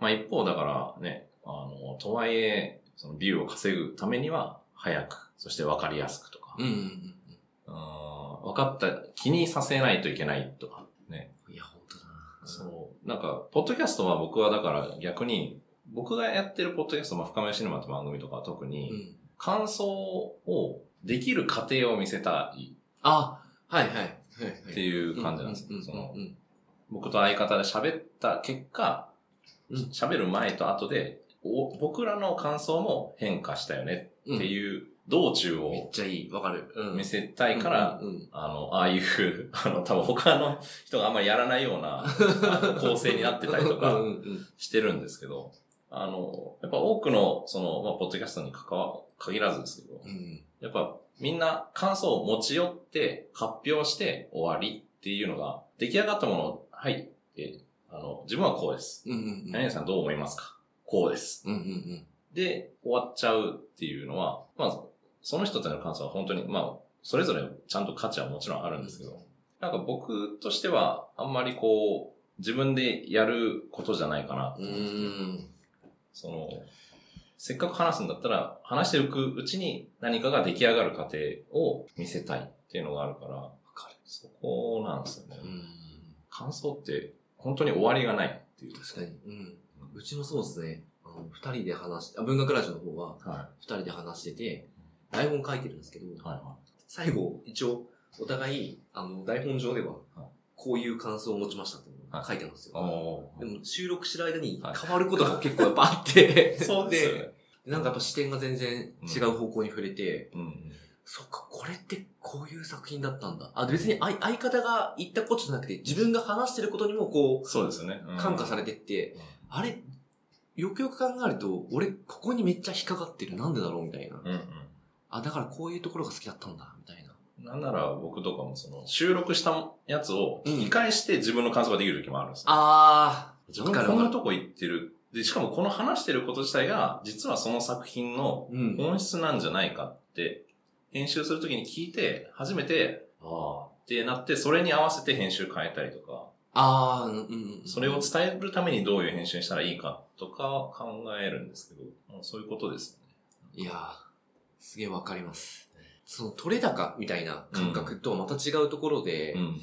まあ一方だからね、あの、とはいえ、そのビューを稼ぐためには、早く、そして分かりやすくとか、うん。うんうんうんうん分かった、気にさせないといけないとか、ね。うん。いや、本当だな。そう。なんか、ポッドキャストは僕はだから逆に、僕がやってるポッドキャスト、まあ、深めシネマって番組とかは特に、うん。感想をできる過程を見せたいあ、はいはい。はいはい。っていう感じなんですよ。その僕と相方で喋った結果うん、喋る前と後で、お僕らの感想も変化したよねうん。っていう道中めっをちゃいい。わかる。うん見せたいから、うんうんあの、ああいう、(laughs) あの、多分他の人があんまりやらないような (laughs) 構成になってたりとかしてるんですけど、あの、やっぱ多くの、その、まあ、ポッドキャストに関わ、限らずですけど、うんやっぱみんな感想を持ち寄って発表して終わりっていうのが、出来上がったものを、はい、えあの、自分はこうです。うんうん何々さんどう思いますか？こうです。うんうんうんで、終わっちゃうっていうのは、まあ、その人たちの感想は本当に、まあ、それぞれちゃんと価値はもちろんあるんですけど、なんか僕としては、あんまりこう、自分でやることじゃないかな。うーん。その、せっかく話すんだったら、話していくうちに何かが出来上がる過程を見せたいっていうのがあるから、そこなんですよね。うん。感想って本当に終わりがないっていう。確かに。うん。うちもそうですね。あの、二人で話しあ、文学ラジオの方は、は二人で話してて、台本書いてるんですけど、い。はいは最後、一応、お互い、あの、台本上では、こういう感想を持ちましたっていうのを書いてるんですい。よ。おでも、収録してる間にはい変わることが結構やっぱあって、(laughs) そうですよね。でなんかやっぱ視点が全然違う方向に触れて、うん。そっか、これってこういう作品だったんだ。あ、別に相相方が言ったことじゃなくて、自分が話してることにもこう、そうですよね。うん感化されてって、あれ、よくよく考えると、俺、ここにめっちゃ引っかかってる。なんでだろうみたいな。うんうん。あ、だからこういうところが好きだったんだ。みたいな。なんなら僕とかもその収録したやつを聞き返して自分の感想ができる時もあるんですよ。あ自分こんなとこ行ってる。で、しかもこの話してること自体が実はその作品の。本質なんじゃないかって編集するときに聞いて初めて、ああってなってそれに合わせて編集変えたりとか、あー、うんうん。それを伝えるためにどういう編集にしたらいいかとか考えるんですけど、まあそういうことですよね。いやー、すげえわかります。その取れ高みたいな感覚とはまた違うところで、うん。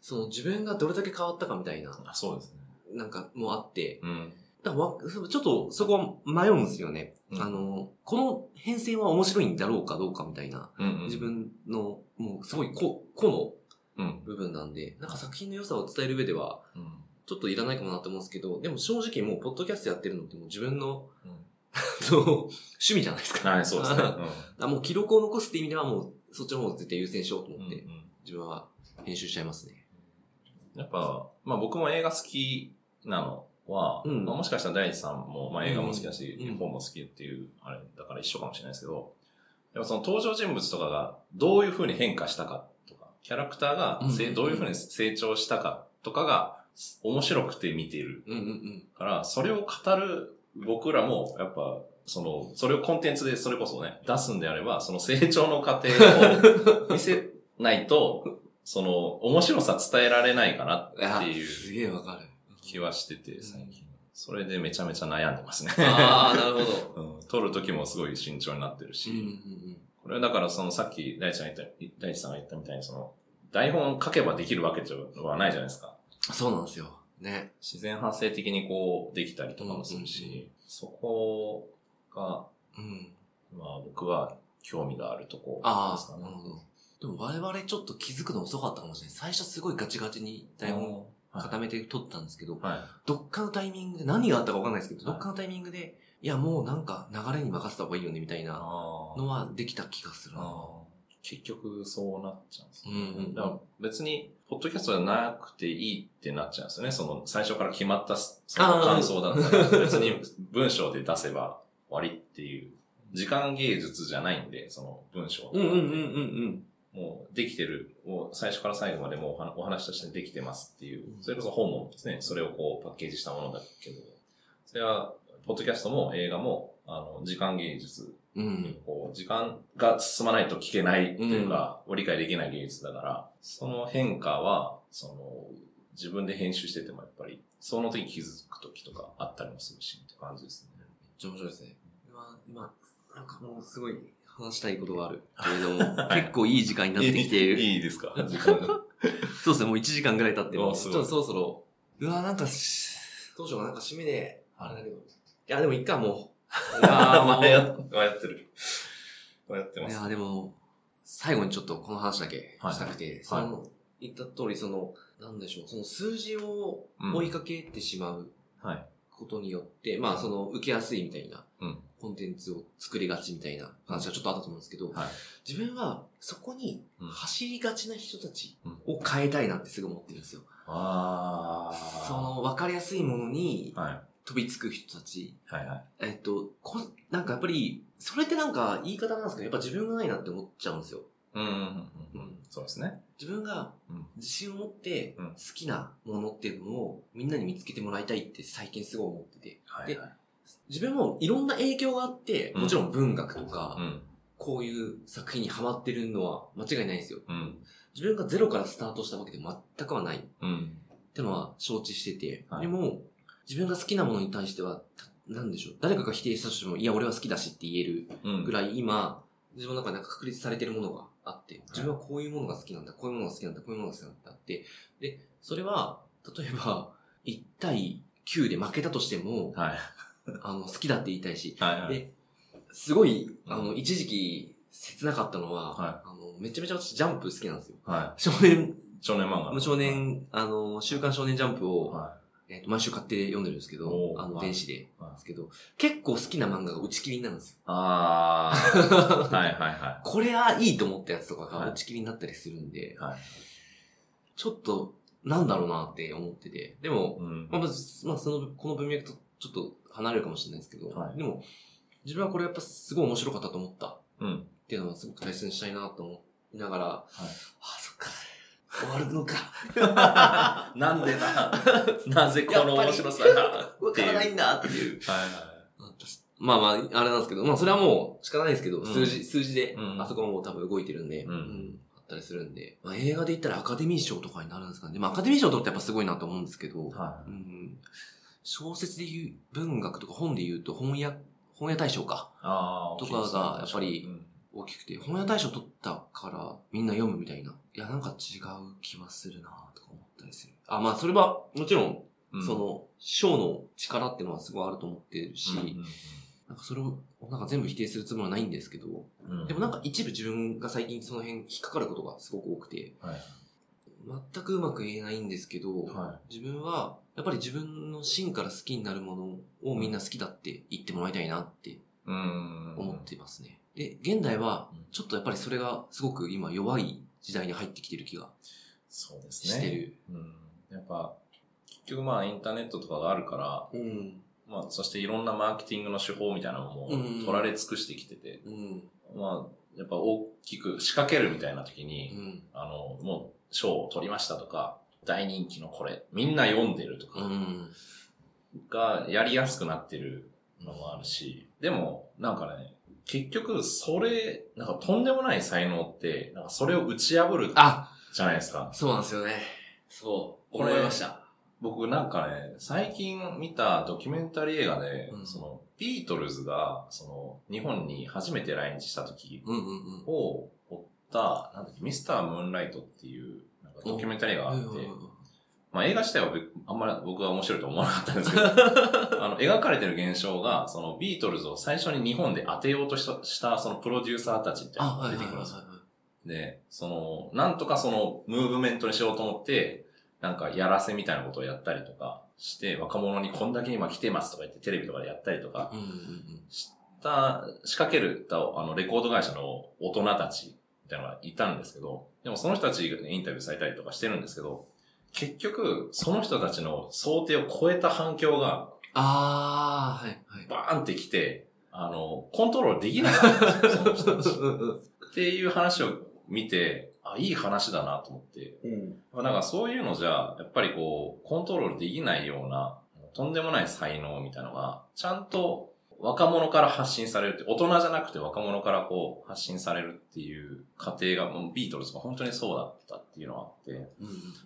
その自分がどれだけ変わったかみたいな、あそうですね。なんかもうあって、うん。だわちょっとそこは迷うんですよね。うんあの、この変遷は面白いんだろうかどうかみたいな、うんうん。自分のもうすごい個個うんの。部分なんで、なんか作品の良さを伝える上では、うん。ちょっといらないかもなって思うんですけど、でも正直もうポッドキャストやってるのってもう自分の (laughs) 趣味じゃないですか。はい、そうですね。(laughs) あもう記録を残すって意味ではもうそっちの方を絶対優先しようとうん。思って、うん自分は編集しちゃいますね。やっぱ、まあ僕も映画好きなのは、うんまあもしかしたら大地さんも、まあ映画も好きだし、うん本も好きっていう、あれ、だから一緒かもしれないですけど、やっぱその登場人物とかがどういう風に変化したかとか、キャラクターがどういう風に成長したかとかが面白くて見ているうんうんうん。から、それを語る僕らも、やっぱ、その、それをコンテンツでそれこそね、出すんであれば、その成長の過程を (laughs) 見せないと、その、面白さ伝えられないかなっていうすげえわかる。気はしてて、最近。それでめちゃめちゃ悩んでますね。ああ、なるほど。(laughs) うん、撮る時もすごい慎重になってるし、うんうんうん。これはだからそのさっき大地さんが言った、大地さんが言ったみたいにその、台本書けばできるわけではないじゃないですか。そうなんですよ。ね。自然発生的にこうできたりとかもするし、うんうんそこが、うん。まあ僕は興味があるとこああ、ですかねなる。ほど。でも我々ちょっと気づくの遅かったかもしれない。最初すごいガチガチに台本はい固めて撮ったんですけど、はい。どっかのタイミングで、何があったかわかんないですけど、はいどっかのタイミングで、いやもうなんか流れに任せた方がいいよねみたいなあのはできた気がする結局そうなっちゃうんですね。うんうんうんだから別に、ポッドキャストじゃなくていいってなっちゃうんですよね。その、最初から決まったその感想だったら、別に文章で出せば終わりっていう、時間芸術じゃないんで、その文章。うんうんうんうんうん。もうできてる、もう最初から最後までもうお話としてできてますっていうう、んそれこそ本もですね、それをこうパッケージしたものだけど、それは、ポッドキャストも映画も、あの、時間芸術うん。こう、時間が進まないと聞けないっていうか、理解できない技術だから、その変化は、その、自分で編集しててもやっぱり、その時気づく時とかあったりもするし、って感じですね。めっちゃ面白いですね。今、今、なんかもうすごい話したいことがあるけれども、は (laughs) い結構いい時間になってきている。(laughs) いいですか？時間が。(laughs) そうですね、もう1時間ぐらい経っても、あすちょっとそろそろ、うわ、なんかし、どうしようかな、なんか締めで、あれだけど。いや、でもいっか、もう。いや (laughs) 迷ってる。迷ってます。いや、でも、最後にちょっとこの話だけしたくて、その、言った通り、その、なんでしょう、その数字をうん追いかけてしまうはい。ことによって、まあ、その、受けやすいみたいな、うんコンテンツを作りがちみたいな話がちょっとあったと思うんですけど、はい。自分はそこにうん走りがちな人たちうんを変えたいなってすぐ思ってるんですよ。あー。その、わかりやすいものにはい。飛びつく人たち。はいはい。えっと、こなんかやっぱり、それってなんか言い方なんですけど、やっぱ自分がないなって思っちゃうんですよ。うんうんうんうん。そうですね。自分がうん自信を持ってうん好きなものっていうのをみんなに見つけてもらいたいって最近すごい思ってて。はいはい。自分もいろんな影響があって、うんもちろん文学とか、うん。こういう作品にハマってるのは間違いないんですよ。うん。自分がゼロからスタートしたわけで全くはないっうん。てのは承知してて、はいでも、自分が好きなものに対しては、たなんでしょう、誰かが否定したとしても、いや、俺は好きだしって言えるうん。ぐらい今、自分の中で確立されてるものがあって、自分はこういうものが好きなんだ、こういうものが好きなんだ、こういうものが好きなんだって、で、それは、例えば、1対9で負けたとしても、はい。(laughs) あの、好きだって言いたいし、はいはい。で、すごい、あの、うん一時期、切なかったのは、はあの、めちゃめちゃ私ジャンプ好きなんですよ。は少年、い。少年漫画。少年、あの、週刊少年ジャンプを、はえっ、と、毎週買って読んでるんですけどあの、はい電子で。ですけど、結構好きな漫画が打ち切りになるんですよ。あー。(laughs) はいはいはこれはいいと思ったやつとかはいが打ち切りになったりするんで、い。はい。ちょっと、なんだろうなって思ってて。でも、うんまあ、まずまあ、その、この文脈とちょっと離れるかもしれないですけど、はいでも、自分はこれやっぱすごい面白かったと思ったっうん。ていうのはすごく大切にしたいなと思いながら、あはい。あ、そっか。終わるのか。(laughs) なんでな、(laughs) なぜこの面白さが。わからないっんだ。っていう。はいはい。まあまあ、あれなんですけど、まあそれはもう仕方ないですけど、うん。数字、数字で、うん。あそこはもう多分動いてるんで、うん。あったりするんで、まあ映画で言ったらアカデミー賞とかになるんですかね。まあアカデミー賞取ってやっぱすごいなと思うんですけど、はうん、小説で言う、文学とか本で言うと本屋、本屋大賞か。とかがやっぱりうん大きくて、本屋大賞取ったからみんな読むみたいな。いや、なんか違う気はするなとか思ったりする。あ、まあそれはもちろん、うんその、賞の力っていうのはすごいあると思ってるし、うんなんかそれをなんか全部否定するつもりはないんですけど、うんでもなんか一部自分が最近その辺引っかかることがすごく多くて、はい。全くうまく言えないんですけど、は自分はやっぱり自分の芯から好きになるものをみんな好きだって言ってもらいたいなってうん。思ってますね。で、現代はうんちょっとやっぱりそれがすごく今弱い時代に入ってきてる気がそうですね。してる。うん。やっぱ、結局まあインターネットとかがあるから、うん。まあそしていろんなマーケティングの手法みたいなのもうん取られ尽くしてきてて、うん。まあやっぱ大きく仕掛けるみたいな時うに、ん。あの、もう賞を取りましたとか、大人気のこれ、みんな読んでるとかうん。がやりやすくなってるのもあるし、でもなんかね、結局それ、なんかとんでもない才能って、なんかそれを打ち破るあじゃないですか。そうなんですよね。そう。思いました。僕なんかね、最近見たドキュメンタリー映画で、うんその、ビートルズが、その、日本に初めて来日した時うんうんうん。を追った、なんだっけ、ミスター・ムーンライトっていう、なんかドキュメンタリーがあって、まあ映画自体はべあんまり僕は面白いと思わなかったんですけど、(laughs) あの、描かれてる現象が、そのビートルズを最初に日本で当てようとした、したそのプロデューサーたちみたいなあ、のがはいはいはい出てくるんですで、その、なんとかその、ムーブメントにしようと思って、なんか、やらせみたいなことをやったりとかして、若者にこんだけ今来てますとか言って、テレビとかでやったりとか。した、仕掛けるた、あの、レコード会社の大人たち、みたいなのがいたんですけど、でもその人たちがインタビューされたりとかしてるんですけど、結局、その人たちの想定を超えた反響が、あー、はいはい。バーンってきて、あの、コントロールできなかったんですよ、その人たち。っていう話を見て、あ、いい話だなと思って、うん。なんかそういうのじゃ、やっぱりこう、コントロールできないような、とんでもない才能みたいなのが、ちゃんと若者から発信されるって、大人じゃなくて若者からこう、発信されるっていう過程が、もうビートルズが本当にそうだったっていうのがあって、うんうん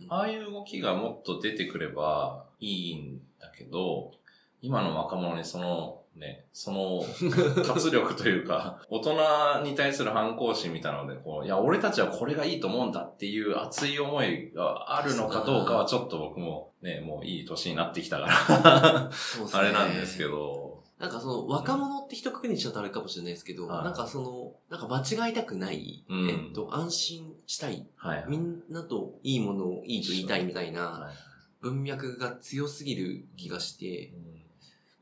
ああいう動きがもっと出てくればいいんだけど、今の若者にその、ね、その活力というか、(laughs) 大人に対する反抗心みたいなので、こう、いや、俺たちはこれがいいと思うんだっていう熱い思いがあるのかどうかはちょっと僕もね、もういい年になってきたから、(laughs) あれなんですけど、なんかその、若者って一括りにしちゃうとあれかもしれないですけど、はいなんかその、なんか間違いたくない、うんえっと、安心したい、はい。みんなといいものをいいと言いたいみたいなはい文脈が強すぎる気がして、うん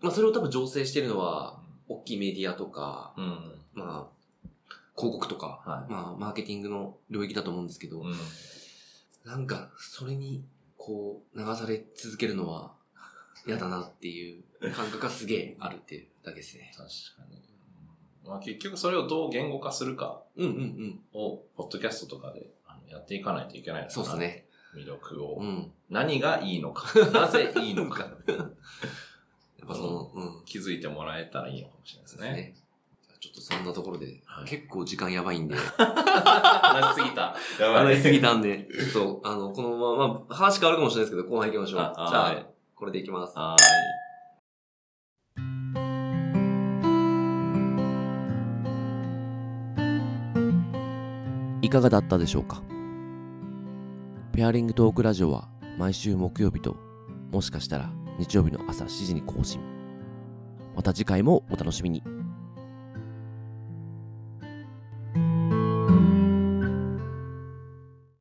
まあそれを多分醸成してるのは、大きいメディアとか、うん。まあ、広告とか、はいまあ、マーケティングの領域だと思うんですけど、うん。なんか、それに、こう、流され続けるのは、嫌だなっていう感覚がすげえあるっていうだけですね。確かに。うんまあ結局それをどう言語化するかうんうんうん。を、ポッドキャストとかでやっていかないといけないのかなそうですね。魅力を。うん。何がいいのか。(laughs) なぜいいのか。(laughs) やっぱその、うん。気づいてもらえたらいいのかもしれないですね。じゃあちょっとそんなところで、はい結構時間やばいんで、話しすぎた。(laughs) 話しすぎたんで、ちょっと、あの、このまま、まあ、話変わるかもしれないですけど、後半行きましょう。じあゃあ、はいこれでいきます。はい。かがだったでしょうか？ペアリングトークラジオは毎週木曜日ともしかしたら日曜日の朝7時に更新。また次回もお楽しみに。